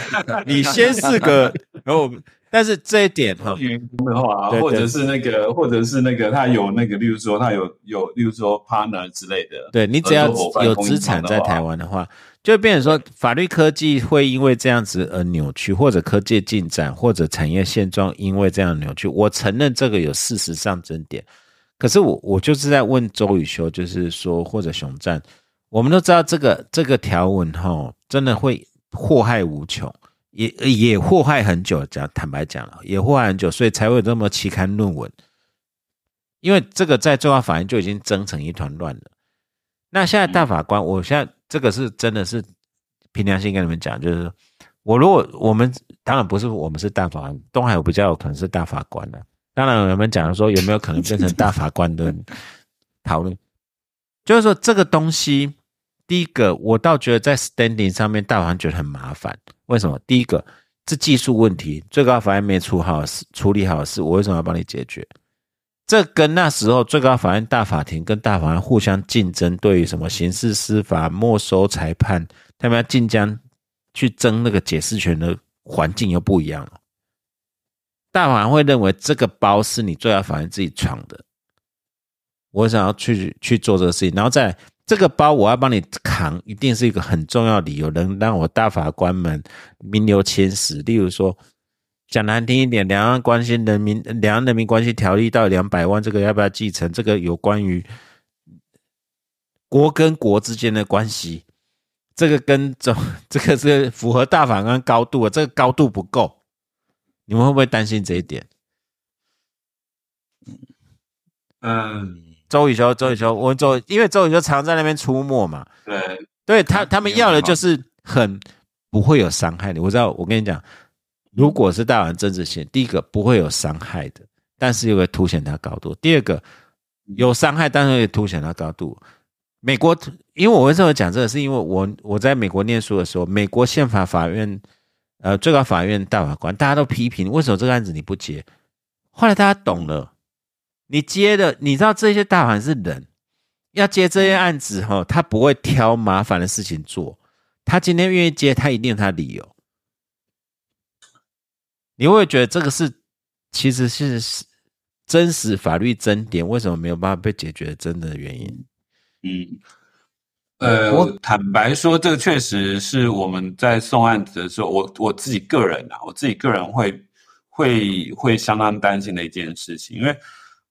你先是个，<laughs> 然后。但是这一点哈，员工的话，或者是那个，或者是那个，他有那个，例如说他有有，例如说 partner 之类的，对你只要有资产在台湾的话，就变成说法律科技会因为这样子而扭曲，或者科技进展，或者产业现状因为这样扭曲。我承认这个有事实上真点，可是我我就是在问周宇修，就是说或者熊战，我们都知道这个这个条文哈，真的会祸害无穷。也也祸害很久，讲坦白讲了，也祸害很久，所以才会有这么期刊论文。因为这个在最高法院就已经争成一团乱了。那现在大法官，我现在这个是真的是凭良心跟你们讲，就是我如果我们当然不是我们是大法官，东海有比较有可能是大法官的。当然我们讲说有没有可能变成大法官的讨论，就是说这个东西。第一个，我倒觉得在 standing 上面，大法官觉得很麻烦。为什么？第一个，这技术问题，最高法院没处好事，处理好事，我为什么要帮你解决？这跟那时候最高法院大法庭跟大法官互相竞争，对于什么刑事司法、没收裁判，他们要晋江去争那个解释权的环境又不一样了。大法官会认为这个包是你最高法院自己闯的，我想要去去做这个事情，然后再。这个包我要帮你扛，一定是一个很重要理由，能让我大法官们名留青史。例如说，讲难听一点，两岸关系人民两岸人民关系条例到两百万，这个要不要继承？这个有关于国跟国之间的关系，这个跟这 <laughs> 这个是符合大法官高度啊，这个高度不够，你们会不会担心这一点？嗯。周雨修，周雨修，我周，因为周雨修常在那边出没嘛。对，对他他们要的就是很不会有伤害的。我知道，我跟你讲，如果是大王政治线，第一个不会有伤害的，但是又会凸显他高度；第二个有伤害，但是会凸显他高度。美国，因为我为什么讲这个，是因为我我在美国念书的时候，美国宪法法院呃最高法院大法官大家都批评，为什么这个案子你不接？后来大家懂了。你接的，你知道这些大凡是人，要接这些案子哈，他不会挑麻烦的事情做。他今天愿意接，他一定有他理由。你会觉得这个是其实是真实法律真点，为什么没有办法被解决真的原因？嗯，呃，我坦白说，这个确实是我们在送案子的时候，我我自己个人啊，我自己个人会会会相当担心的一件事情，因为。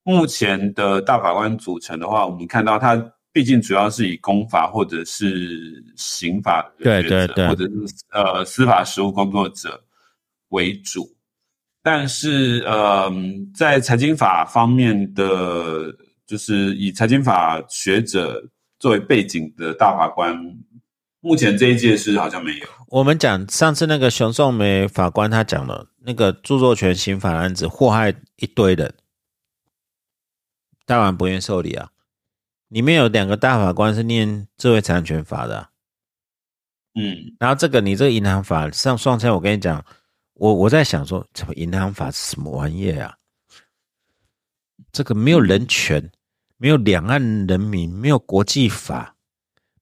目前的大法官组成的话，我们看到他毕竟主要是以公法或者是刑法对对对，或者是呃司法实务工作者为主，但是呃在财经法方面的，就是以财经法学者作为背景的大法官，目前这一届是好像没有。我们讲上次那个熊颂梅法官他讲了那个著作权刑法案子祸害一堆人。大法官不愿受理啊！里面有两个大法官是念智慧财产权法的，嗯，然后这个你这个银行法上双签，我跟你讲，我我在想说，什么银行法是什么玩意啊？这个没有人权，没有两岸人民，没有国际法，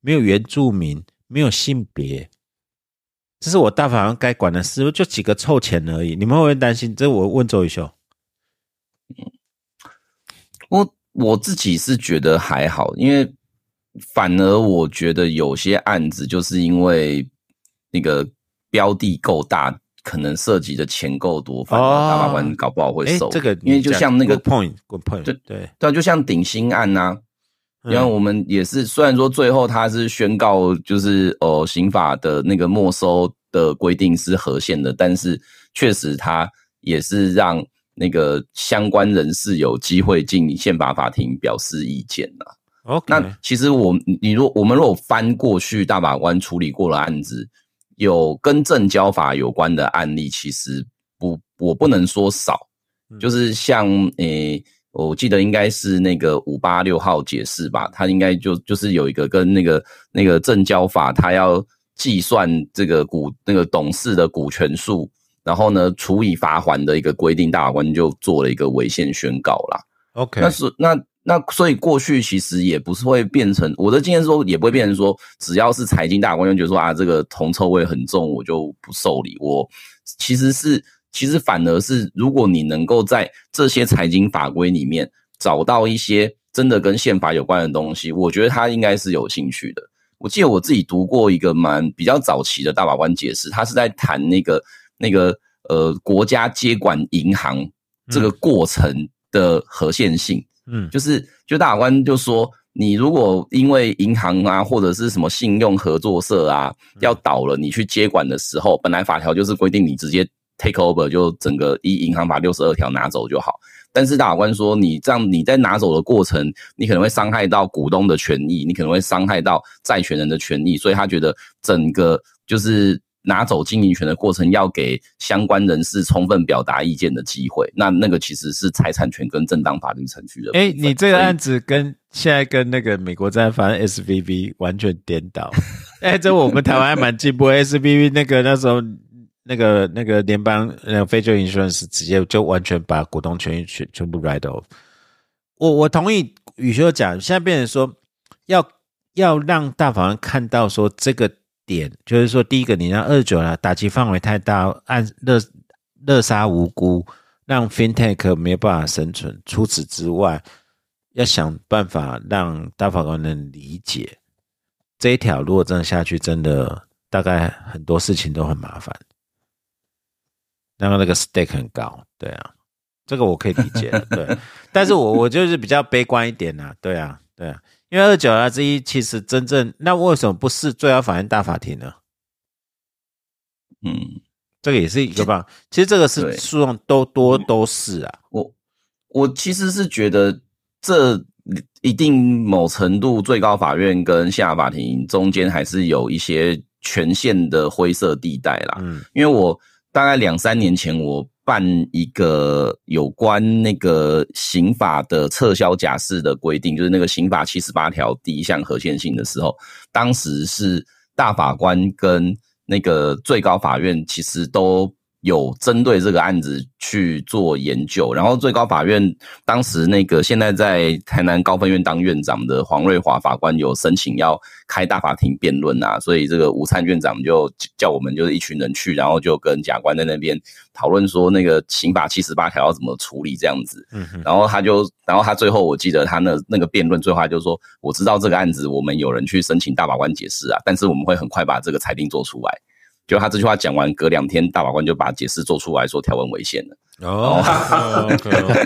没有原住民，没有性别，这是我大法官该管的事，就几个臭钱而已。你们会不会担心？这我问周宇修。我我自己是觉得还好，因为反而我觉得有些案子就是因为那个标的够大，可能涉及的钱够多，反而大法官搞不好会收。这个因为就像那个 point，good point，对对对，就像顶新案呐。因为我们也是，虽然说最后他是宣告就是哦，刑法的那个没收的规定是合宪的，但是确实他也是让那个相关人士有机会进宪法法庭表示意见呐。OK，那其实我你如我们如果翻过去大法官处理过的案子，有跟证交法有关的案例，其实不我不能说少，就是像诶。我记得应该是那个五八六号解释吧，他应该就就是有一个跟那个那个证交法，他要计算这个股那个董事的股权数，然后呢处以罚款的一个规定，大法官就做了一个违宪宣告啦。OK，那是那那所以过去其实也不是会变成我的经验说，也不会变成说，只要是财经大法官就觉得说啊这个铜臭味很重，我就不受理。我其实是。其实反而是，如果你能够在这些财经法规里面找到一些真的跟宪法有关的东西，我觉得他应该是有兴趣的。我记得我自己读过一个蛮比较早期的大法官解释，他是在谈那个那个呃国家接管银行这个过程的合宪性。嗯，就是就大法官就说，你如果因为银行啊或者是什么信用合作社啊要倒了，你去接管的时候，本来法条就是规定你直接。take over 就整个一银行把六十二条拿走就好，但是大法官说你这样你在拿走的过程，你可能会伤害到股东的权益，你可能会伤害到债权人的权益，所以他觉得整个就是拿走经营权的过程要给相关人士充分表达意见的机会。那那个其实是财产权跟正当法律程序的。哎，你这个案子跟现在跟那个美国在反 S V B 完全颠倒。<laughs> 哎，这我们台湾还蛮进步，S V B 那个那时候。那个那个联邦那个非洲 insurance 直接就完全把股东权益全全部 write off。我我同意宇修讲，现在变成说要要让大法官看到说这个点，就是说第一个，你让二九啊打击范围太大，按乐乐杀无辜，让 fintech 没有办法生存。除此之外，要想办法让大法官能理解这一条，如果这样下去，真的大概很多事情都很麻烦。然后那个 stake 很高，对啊，这个我可以理解，对。<laughs> 但是我我就是比较悲观一点呐，对啊，对啊，因为二九二之一其实真正那为什么不是最高法院大法庭呢？嗯，这个也是一个吧。其实这个是诉讼都多都是啊。我我其实是觉得这一定某程度最高法院跟下法庭中间还是有一些权限的灰色地带啦。嗯，因为我。大概两三年前，我办一个有关那个刑法的撤销假释的规定，就是那个刑法七十八条第一项合宪性的时候，当时是大法官跟那个最高法院其实都。有针对这个案子去做研究，然后最高法院当时那个现在在台南高分院当院长的黄瑞华法官有申请要开大法庭辩论啊，所以这个吴灿院长就叫我们就是一群人去，然后就跟甲官在那边讨论说那个刑法七十八条要怎么处理这样子，然后他就，然后他最后我记得他那那个辩论最后他就说，我知道这个案子我们有人去申请大法官解释啊，但是我们会很快把这个裁定做出来。就他这句话讲完，隔两天大法官就把解释做出来说条文违宪了。哦，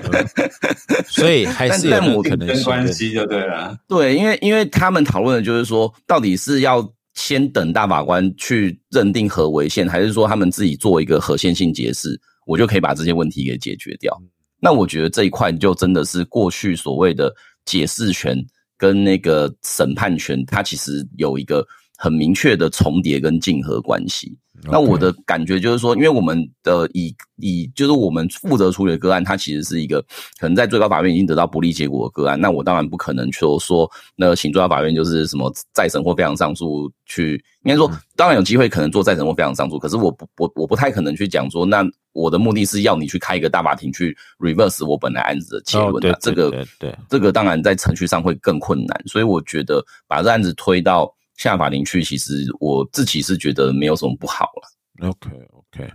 <laughs> 所以还是有可能关系就对了。对，因为因为他们讨论的就是说，到底是要先等大法官去认定核违宪，还是说他们自己做一个核宪性解释，我就可以把这些问题给解决掉？那我觉得这一块就真的是过去所谓的解释权跟那个审判权，它其实有一个。很明确的重叠跟竞合关系。那我的感觉就是说，因为我们的以以就是我们负责处理的个案，它其实是一个可能在最高法院已经得到不利结果的个案。那我当然不可能说说，那请最高法院就是什么再审或非常上诉去，应该说当然有机会可能做再审或非常上诉。可是我不我我不太可能去讲说，那我的目的是要你去开一个大法庭去 reverse 我本来案子的结论。这个对这个当然在程序上会更困难。所以我觉得把这案子推到。下法庭去，其实我自己是觉得没有什么不好了。OK OK，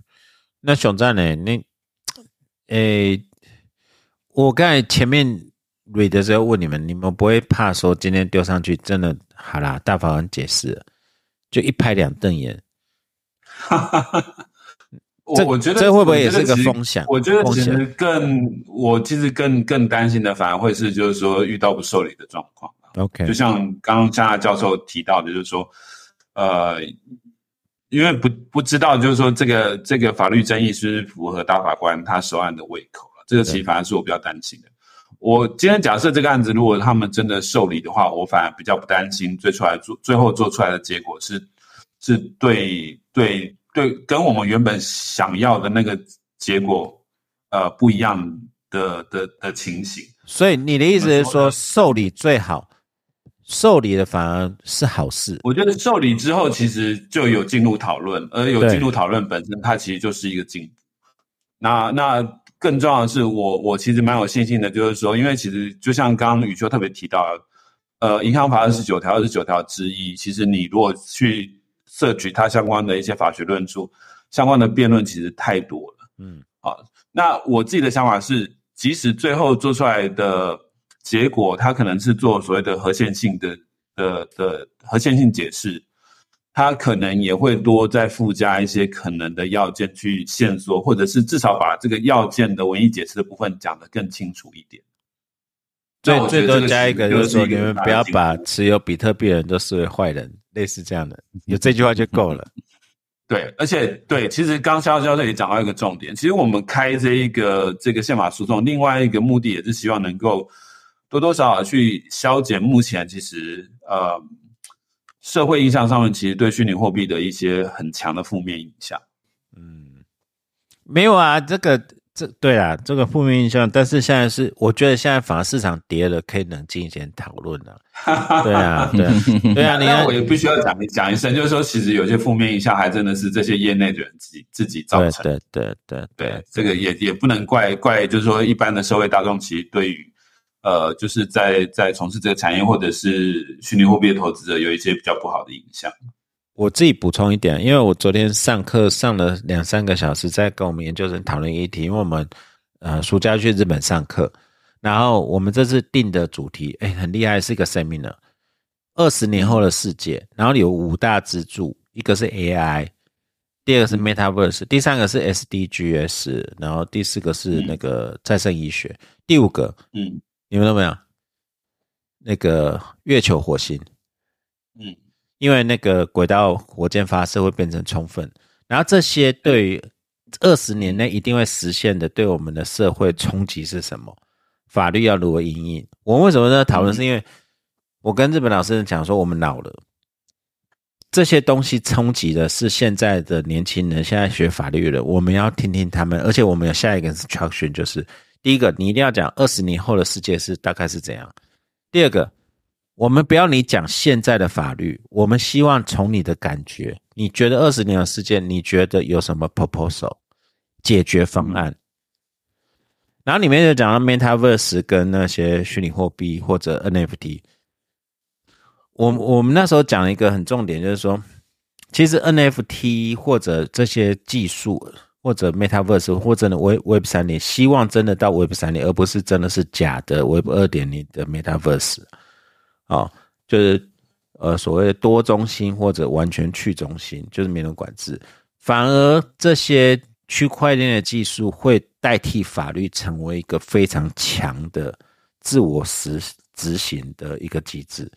那熊赞呢？你诶、我刚才前面 read 的时候问你们，你们不会怕说今天丢上去真的好啦？大法官解释了，就一拍两瞪眼，<laughs> 哈哈哈我我觉得这会不会也是个风险我觉得其实更，我其实更更担心的，反而会是就是说遇到不受理的状况。OK，就像刚刚夏教授提到的，就是说，呃，因为不不知道，就是说这个这个法律争议是不是符合大法官他手案的胃口了，这个其实反而是我比较担心的。我今天假设这个案子如果他们真的受理的话，我反而比较不担心，最出来做最后做出来的结果是是对对对，跟我们原本想要的那个结果呃不一样的的的情形。所以你的意思是说受理最好，受理的反而是好事。我觉得受理之后，其实就有进入讨论，而有对进入讨论本身，它其实就是一个进步。那那更重要的是，我我其实蛮有信心的，就是说，因为其实就像刚刚宇秋特别提到，呃，银行法二十九条、二十九条之一，其实你如果去摄取它相关的一些法学论述、相关的辩论，其实太多了。嗯，啊那我自己的想法是，即使最后做出来的结果，他可能是做所谓的合宪性的的的合宪性解释，他可能也会多再附加一些可能的要件去线索，或者是至少把这个要件的文艺解释的部分讲得更清楚一点。那最最多加一个就是说，你们不要把持有比特币的人都视为坏人，类似这样的，有这句话就够了。<laughs> 对，而且对，其实刚肖教授也讲到一个重点，其实我们开这一个这个宪法诉讼，另外一个目的也是希望能够多多少少去消减目前其实呃社会印象上面其实对虚拟货币的一些很强的负面影响。嗯，没有啊，这个这对啊，这个负面印象，但是现在是我觉得现在反而市场跌了，可以冷静一点讨论了。<laughs> 对啊，对啊，对啊，那我，也必须要讲讲一声，就是说，其实有些负面印象还真的是这些业内的人自己自己造对成的。对对对对，这个也也不能怪怪，就是说一般的社会大众其实对于呃，就是在在从事这个产业或者是虚拟货币的投资者有一些比较不好的影响。我自己补充一点，因为我昨天上课上了两三个小时，在跟我们研究生讨论议题，因为我们呃暑假去日本上课，然后我们这次定的主题，哎，很厉害，是一个 seminar，二十年后的世界，然后有五大支柱，一个是 AI，第二个是 Metaverse，第三个是 SDGs，然后第四个是那个再生医学，第五个嗯你们都没有？那个月球、火星，嗯因为那个轨道火箭发射会变成充分，然后这些对于二十年内一定会实现的对我们的社会冲击是什么？法律要如何应应？我们为什么在讨论？是因为我跟日本老师讲说，我们老了，这些东西冲击的是现在的年轻人，现在学法律的，我们要听听他们，而且我们有下一个 instruction，就是第一个，你一定要讲二十年后的世界是大概是怎样；第二个，我们不要你讲现在的法律，我们希望从你的感觉，你觉得二十年的世界，你觉得有什么 proposal 解决方案？然后里面就讲到 metaverse 跟那些虚拟货币或者 NFT。我我们那时候讲一个很重点，就是说，其实 NFT 或者这些技术，或者 metaverse 或者 Web Web 三点，希望真的到 Web 三点，而不是真的是假的 Web 二点零的 metaverse。哦，就是呃所谓的多中心或者完全去中心，就是没人管制。反而这些区块链的技术会代替法律，成为一个非常强的自我实执行的一个机制。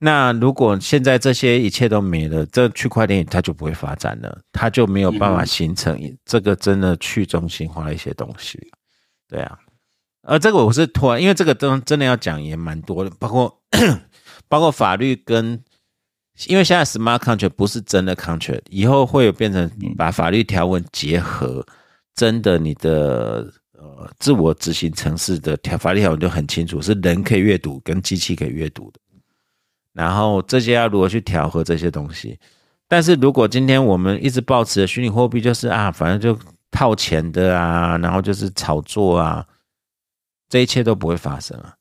那如果现在这些一切都没了，这区块链它就不会发展了，它就没有办法形成这个真的去中心化的一些东西。对啊，呃，这个我是突然，因为这个真真的要讲也蛮多的，包括 <coughs> 包括法律跟，因为现在 smart contract 不是真的 contract，以后会有变成把法律条文结合，真的你的呃自我执行城市的条法律条文就很清楚，是人可以阅读跟机器可以阅读的。然后这些要如何去调和这些东西？但是如果今天我们一直保持的虚拟货币就是啊，反正就套钱的啊，然后就是炒作啊，这一切都不会发生啊。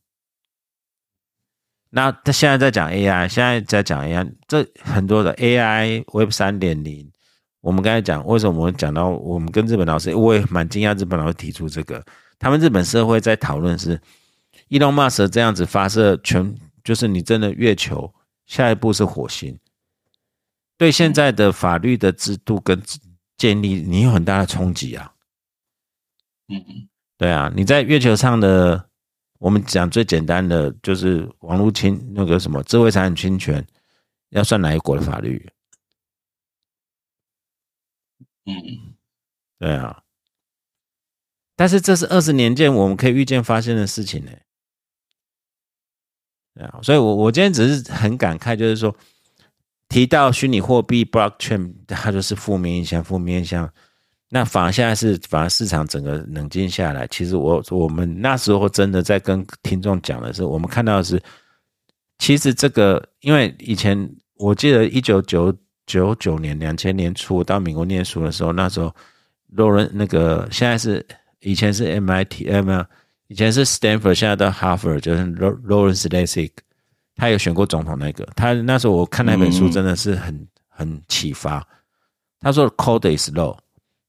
那他现在在讲 AI，现在在讲 AI，这很多的 AI Web 三点零。我们刚才讲，为什么我们讲到我们跟日本老师，我也蛮惊讶，日本老师提出这个，他们日本社会在讨论是，Elon Musk 这样子发射全，就是你真的月球，下一步是火星，对现在的法律的制度跟建立，你有很大的冲击啊。嗯嗯，对啊，你在月球上的，我们讲最简单的就是网络侵那个什么智慧财产侵权，要算哪一国的法律？嗯，对啊，但是这是二十年间我们可以预见发生的事情呢。对啊，所以我我今天只是很感慨，就是说提到虚拟货币 blockchain，它就是负面影响，负面影响。那反而现在是反而市场整个冷静下来。其实我我们那时候真的在跟听众讲的是，我们看到的是，其实这个因为以前我记得一九九。九九年、两千年初到美国念书的时候，那时候罗伦那个现在是以前是 MIT 没有，以前是 Stanford，现在到 Harvard，就是 Lawrence Lessig，他有选过总统那个。他那时候我看那本书真的是很很启发。他说 Code is low”，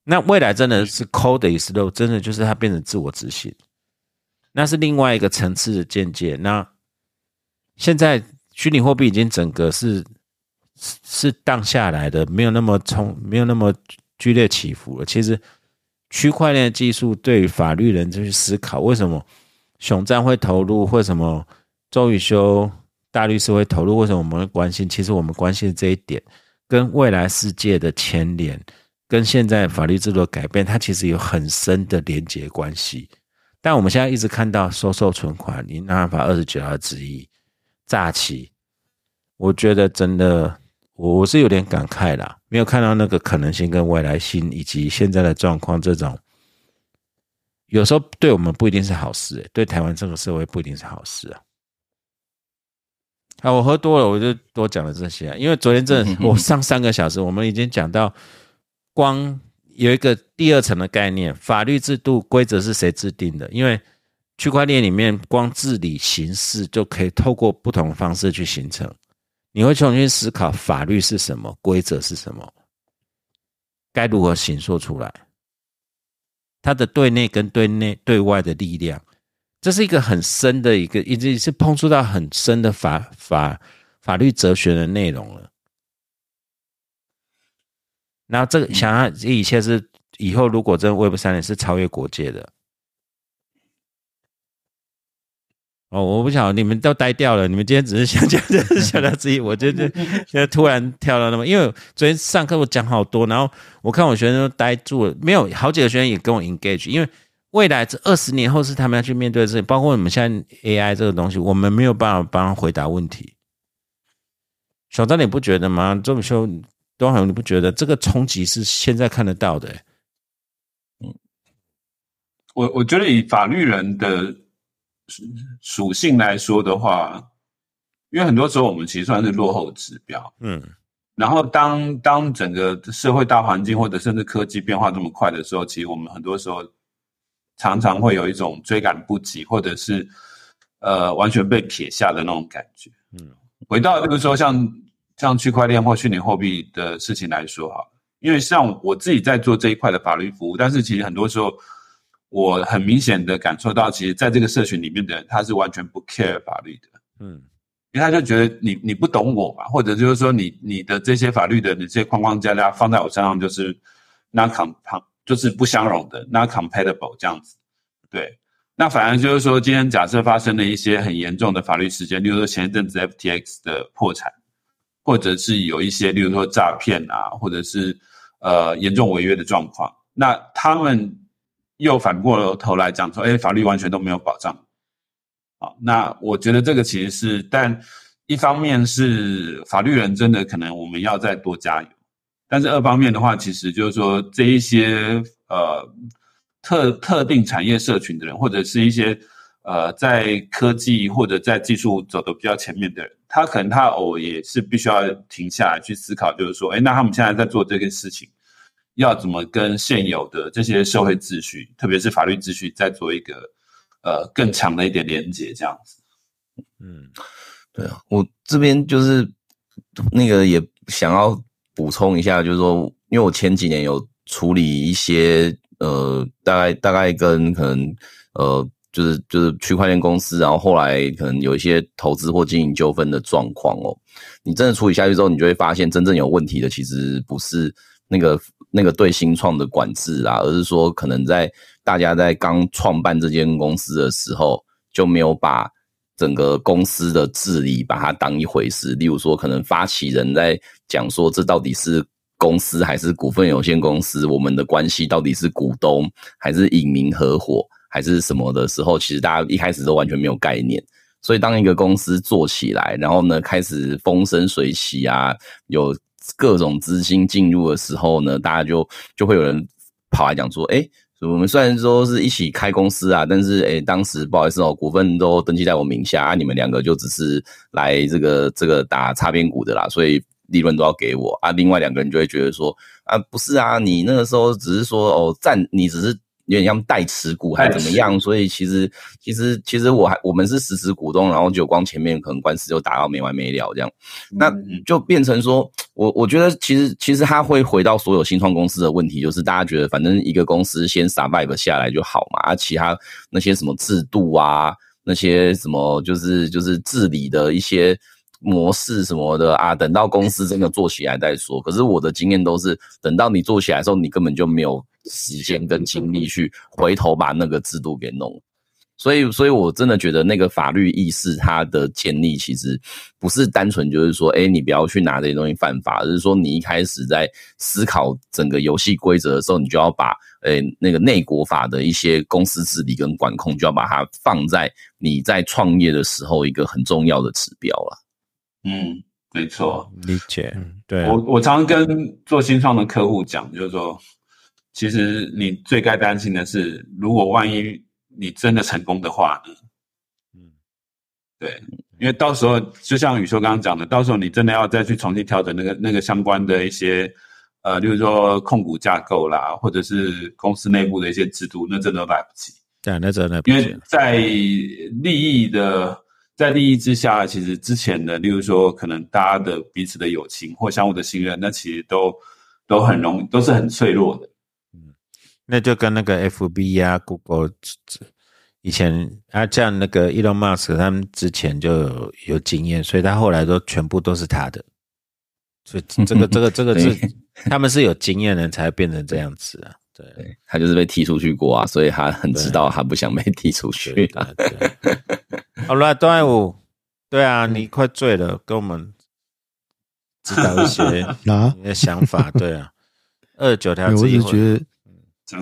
那未来真的是 Code is low”，真的就是他变成自我执行，那是另外一个层次的见解。那现在虚拟货币已经整个是。是荡下来的，没有那么冲，没有那么剧烈起伏了。其实区块链技术对法律人就去思考，为什么熊赞会投入，为什么周宇修大律师会投入，为什么我们会关心？其实我们关心的这一点，跟未来世界的牵连，跟现在法律制度的改变，它其实有很深的连结关系。但我们现在一直看到收受存款，银行法二十九号之一诈欺，我觉得真的。我我是有点感慨啦，没有看到那个可能性跟未来性，以及现在的状况，这种有时候对我们不一定是好事，诶，对台湾这个社会不一定是好事啊。啊，我喝多了，我就多讲了这些。因为昨天真的 <laughs> 我上三个小时，我们已经讲到，光有一个第二层的概念，法律制度规则是谁制定的？因为区块链里面，光治理形式就可以透过不同方式去形成。你会重新思考法律是什么，规则是什么，该如何形塑出来？它的对内跟对内对外的力量，这是一个很深的一个，已经是碰触到很深的法法法律哲学的内容了。然后这个想要这一切是以后如果真 Web 三点是超越国界的。哦，我不晓得你们都呆掉了。你们今天只是想讲，就是想到自己。我觉得现在 <laughs> 突然跳到那么，因为昨天上课我讲好多，然后我看我学生都呆住了。没有好几个学生也跟我 engage，因为未来这二十年后是他们要去面对的事情，包括我们现在 AI 这个东西，我们没有办法帮他回答问题。小张，你不觉得吗？这么说，东海，你不觉得这个冲击是现在看得到的？嗯，我我觉得以法律人的。属性来说的话，因为很多时候我们其实算是落后指标，嗯，然后当当整个社会大环境或者甚至科技变化这么快的时候，其实我们很多时候常常会有一种追赶不及，或者是呃完全被撇下的那种感觉，嗯，回到这个时候，像像区块链或虚拟货币的事情来说哈，因为像我自己在做这一块的法律服务，但是其实很多时候。我很明显的感受到，其实在这个社群里面的人，他是完全不 care 法律的，嗯，因为他就觉得你你不懂我嘛，或者就是说你你的这些法律的你这些框框架架放在我身上就是 not com 就是不相容的 not compatible 这样子，对，那反而就是说今天假设发生了一些很严重的法律事件，例如说前一阵子 FTX 的破产，或者是有一些例如说诈骗啊，或者是呃严重违约的状况，那他们。又反过头来讲说，哎，法律完全都没有保障，好，那我觉得这个其实是，但一方面是法律人真的可能我们要再多加油，但是二方面的话，其实就是说这一些呃特特定产业社群的人，或者是一些呃在科技或者在技术走的比较前面的人，他可能他偶也是必须要停下来去思考，就是说，哎，那他们现在在做这个事情。要怎么跟现有的这些社会秩序，特别是法律秩序，再做一个呃更强的一点连接，这样子。嗯，对啊，我这边就是那个也想要补充一下，就是说，因为我前几年有处理一些呃，大概大概跟可能呃，就是就是区块链公司，然后后来可能有一些投资或经营纠纷的状况哦。你真的处理下去之后，你就会发现真正有问题的其实不是那个那个对新创的管制啊，而是说可能在大家在刚创办这间公司的时候就没有把。整个公司的治理把它当一回事，例如说，可能发起人在讲说，这到底是公司还是股份有限公司？我们的关系到底是股东还是隐名合伙还是什么的时候，其实大家一开始都完全没有概念。所以，当一个公司做起来，然后呢，开始风生水起啊，有各种资金进入的时候呢，大家就就会有人跑来讲说，哎。我们虽然说是一起开公司啊，但是诶，当时不好意思哦，股份都登记在我名下啊，你们两个就只是来这个这个打擦边股的啦，所以利润都要给我啊。另外两个人就会觉得说啊，不是啊，你那个时候只是说哦，占你只是。有点像代持股还是怎么样，所以其实其实其实我还我们是实时股东，然后就光前面可能官司就打到没完没了这样，那就变成说我我觉得其实其实他会回到所有新创公司的问题，就是大家觉得反正一个公司先 survive 下来就好嘛，啊其他那些什么制度啊，那些什么就是就是治理的一些模式什么的啊，等到公司真的做起来再说。可是我的经验都是，等到你做起来的时候，你根本就没有。时间跟精力去回头把那个制度给弄，所以，所以我真的觉得那个法律意识它的建立，其实不是单纯就是说，哎，你不要去拿这些东西犯法，而是说你一开始在思考整个游戏规则的时候，你就要把，诶那个内国法的一些公司治理跟管控，就要把它放在你在创业的时候一个很重要的指标了。嗯，没错，理解。对我，我常常跟做新创的客户讲，就是说。其实你最该担心的是，如果万一你真的成功的话呢？嗯，对，因为到时候就像宇修刚刚讲的，到时候你真的要再去重新调整那个那个相关的一些，呃，例如说控股架构啦，或者是公司内部的一些制度，那真的来不及。对，那真的因为在利益的在利益之下，其实之前的，例如说可能大家的彼此的友情或相互的信任，那其实都都很容易都是很脆弱的。那就跟那个 F B 呀，Google 以前啊，像那个 Elon Musk 他们之前就有有经验，所以他后来都全部都是他的。所以这个这个这个 <laughs> 是他们是有经验人才变成这样子啊。对，他就是被踢出去过啊，所以他很知道他不想被踢出去啊。好了，段爱武，对啊，你快醉了，跟我们知道一些 <laughs> 啊你的想法。对啊，二十九条，我是觉得。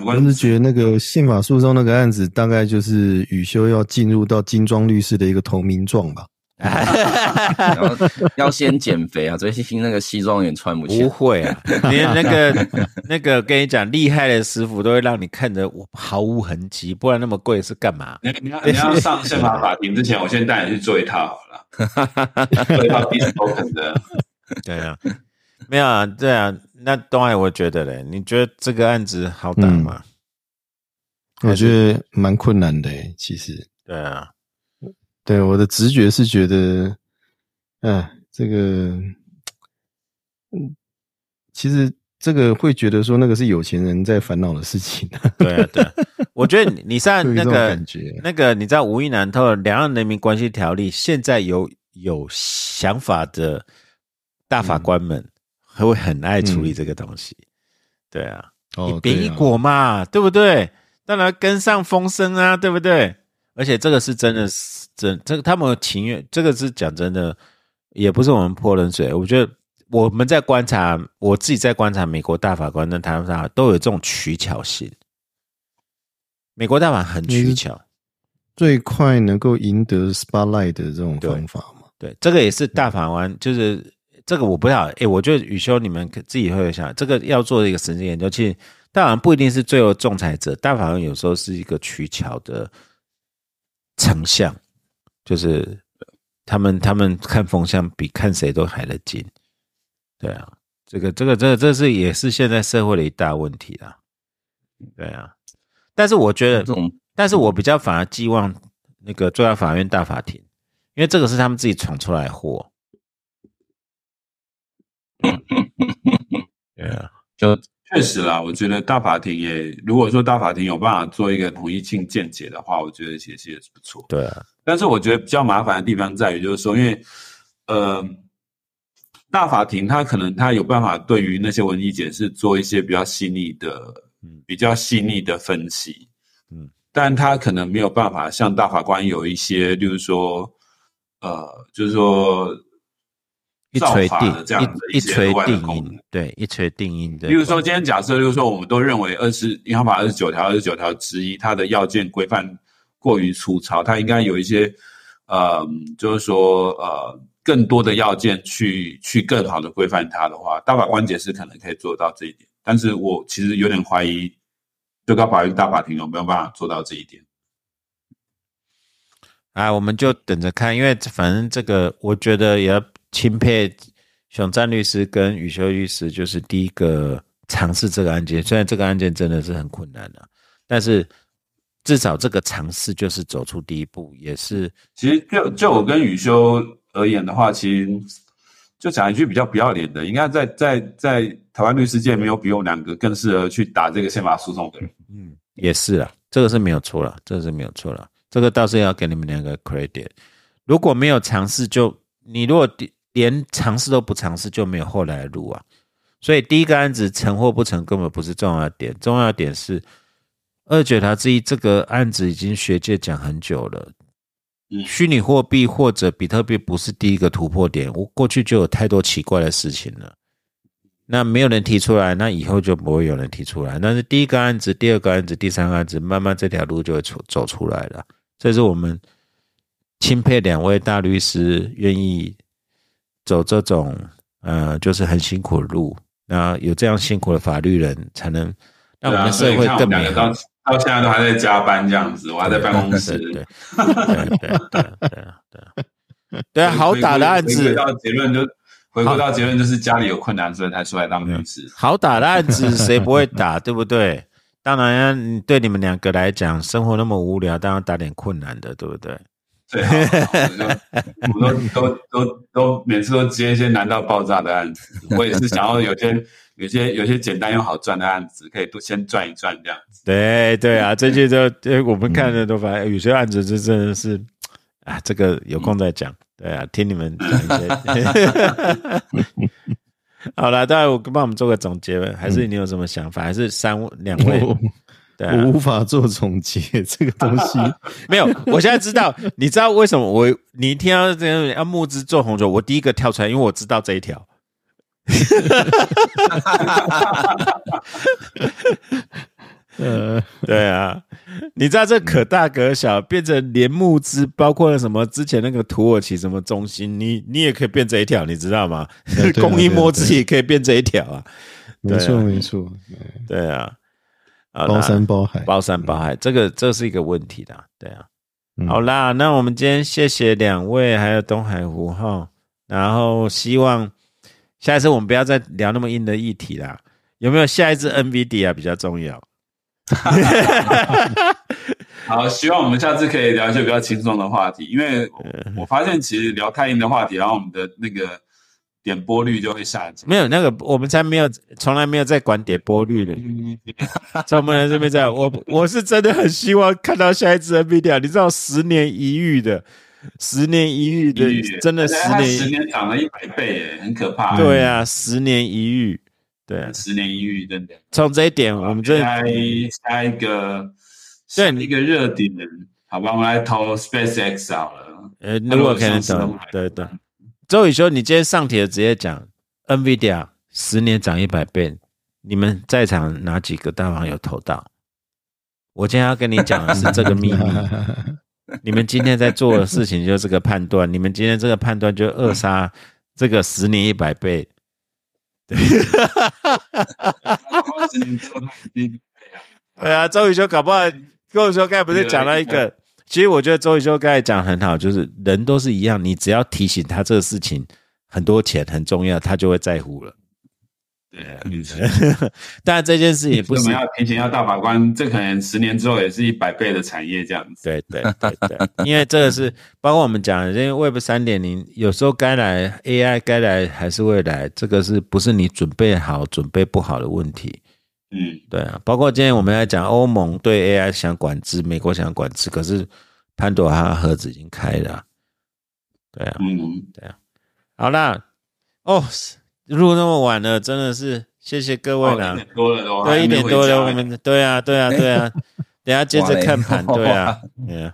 我是觉得那个宪法诉讼那个案子，大概就是宇修要进入到金装律师的一个投名状吧。<laughs> 要先减肥啊，最近那个西装也穿不起。不会啊，<laughs> 连那个那个跟你讲，厉害的师傅都会让你看着毫无痕迹，不然那么贵是干嘛？你你要你要上宪法法庭之前，我先带你去做一套好了，做一套必须都肯的。对啊。没有啊，对啊，那东海我觉得嘞，你觉得这个案子好打吗？我觉得蛮困难的，其实。对啊，对我的直觉是觉得，嗯，这个，嗯，其实这个会觉得说那个是有钱人在烦恼的事情。对啊，对啊，我觉得你上 <laughs> 那个那个，你知道无意难透两岸人民关系条例，现在有有想法的大法官们。他会很爱处理这个东西，对啊，一边一果嘛，对不对？当然跟上风声啊，对不对？而且这个是真的是真，这个他们情愿，这个是讲真的，也不是我们泼冷水。我觉得我们在观察，我自己在观察美国大法官跟台湾大都有这种取巧性。美国大法很取巧，最快能够赢得 spotlight 的这种方法嘛？对，这个也是大法官就是。这个我不知道，哎，我觉得宇修你们自己会想，这个要做一个实际研究。其实大法官不一定是最后仲裁者，大法官有时候是一个取巧的丞相，就是他们他们看风向比看谁都还得紧。对啊，这个这个这个这是也是现在社会的一大问题啦。对啊，但是我觉得这种，但是我比较反而寄望那个最高法院大法庭。因为这个是他们自己闯出来的祸。对啊，就确实啦，我觉得大法庭也，如果说大法庭有办法做一个统一性见解的话，我觉得其实也是不错。对啊，但是我觉得比较麻烦的地方在于，就是说，因为呃，大法庭他可能他有办法对于那些文艺解释做一些比较细腻的、嗯。比较细腻的分析，嗯，但他可能没有办法像大法官有一些，就是说，呃，就是说一锤定这样的一一锤定音，对，一锤定音的。比如说，今天假设，就是说，我们都认为二十银行法二十九条、二十九条之一，它的要件规范过于粗糙，它应该有一些，呃，就是说，呃，更多的要件去去更好的规范它的话，大法官解释可能可以做到这一点。但是我其实有点怀疑，最高法院大法庭有没有办法做到这一点。啊，我们就等着看，因为反正这个，我觉得也要钦佩熊赞律师跟宇修律师，就是第一个尝试这个案件。虽然这个案件真的是很困难的、但是至少这个尝试就是走出第一步，也是其实就就我跟宇修而言的话，其实就讲一句比较不要脸的，应该在在在台湾律师界没有比我们两个更适合去打这个宪法诉讼的人。嗯，也是啊，这个是没有错了，这个是没有错了，这个倒是要给你们两个 credit。如果没有尝试就，你如果连尝试都不尝试，就没有后来的路啊。所以第一个案子成或不成根本不是重要点，重要点是二九条之一这个案子已经学界讲很久了。嗯虚拟货币或者比特币不是第一个突破点，我过去就有太多奇怪的事情了。那没有人提出来，那以后就不会有人提出来。但是第一个案子、第二个案子、第三个案子，慢慢这条路就会出走出来了。这是我们钦佩两位大律师愿意走这种呃，就是很辛苦的路。那有这样辛苦的法律人，才能让我们社会更美好。到现在都还在加班这样子，我还在办公室。对对对对对，好打的案子。到结论就回归到结论，就是家里有困难，所以才出来当律师。好打的案子，谁不会打，对不对？当然，对你们两个来讲，生活那么无聊，当然打点困难的，对不对？对啊，我们都都都都每次都接一些难到爆炸的案子，我也是想要有些有些有些简单又好赚的案子，可以都先赚一赚这样子。对对啊，这些都呃，我们看的都发现有些案子这真的是啊，这个有空再讲。对啊，听你们讲一些。<laughs> 好了，当然我帮我们做个总结，还是你有什么想法？还是三两位？<laughs> 我对啊我无法做总结 <laughs> 这个东西。<laughs> 没有，我现在知道，你知道为什么我你一听到这样要募资做红酒，我第一个跳出来，因为我知道这一条。<laughs> 呃，对啊，你知道这可大可小，变成连募资，包括了什么之前那个土耳其什么中心，你你也可以变这一条，你知道吗？对啊对啊公益募资也可以变这一条啊。没错没错，对啊，好啦包山包海，包山包海，这个这是一个问题的，对啊。嗯好啦，那我们今天谢谢两位，还有东海湖哈，然后希望下一次我们不要再聊那么硬的议题啦。有没有下一次 NVD 啊比较重要？<laughs> <laughs> 好，希望我们下次可以聊一些比较轻松的话题，因为我我发现其实聊太硬的话题，然后我们的那个点播率就会下降。没有那个，我们才没有，从来没有在管点播率的。在我们这边在，我我是真的很希望看到下一次 NVIDIA，你知道十年一遇的，十年一遇的，真的十年十年，年涨了一百倍，耶，很可怕。对啊，十年一遇，对啊，十年一遇，真的。从这一点，我们真下的一下一个，对下一个热点，好吧，我们来投 SpaceX 好了。呃，如果可能懂，对对。周宇修，你今天上帖直接讲 NVIDIA 十年涨一百倍，你们在场哪几个大网友投到？我今天要跟你讲的是这个秘密。<laughs> 你们今天在做的事情就是这个判断，你们今天这个判断就扼杀这个十年一百倍。<laughs> <laughs> 对啊，周宇修搞不好，跟我说刚才不是讲到一个，其实我觉得周宇修刚才讲很好，就是人都是一样，你只要提醒他这个事情很多钱很重要，他就会在乎了。对，当然 <laughs> 这件事也不是要提前要大法官，这可能十年之后也是一百倍的产业这样子。对对对对，因为这个是包括我们讲的，因为 Web 三点零有时候该来 AI 该来还是会来，这个是不是你准备好准备不好的问题？嗯，对啊，包括今天我们在讲欧盟对 AI 想管制，美国想管制，可是潘多拉盒子已经开了，对啊，嗯，对啊。好啦，哦，录那么晚了，真的是谢谢各位哦啦一。点多了都，对，一点多了，我们对啊，对啊，对啊，<laughs> 等下接着看盘，对啊，<laughs> 对啊，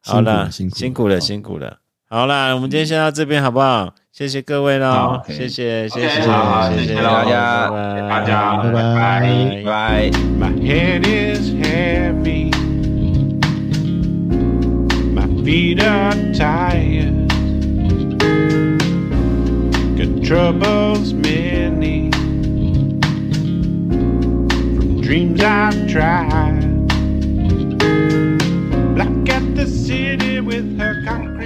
好啦，辛苦了，辛苦了，好啦，我们今天先到这边好不好？谢谢各位喽好，谢谢，谢 OK，谢，好好谢谢谢谢大家拜拜大家拜拜拜拜。 My head is heavy. My feet are tired. Got troubles many. From dreams I've tried. Black at the city with her concrete.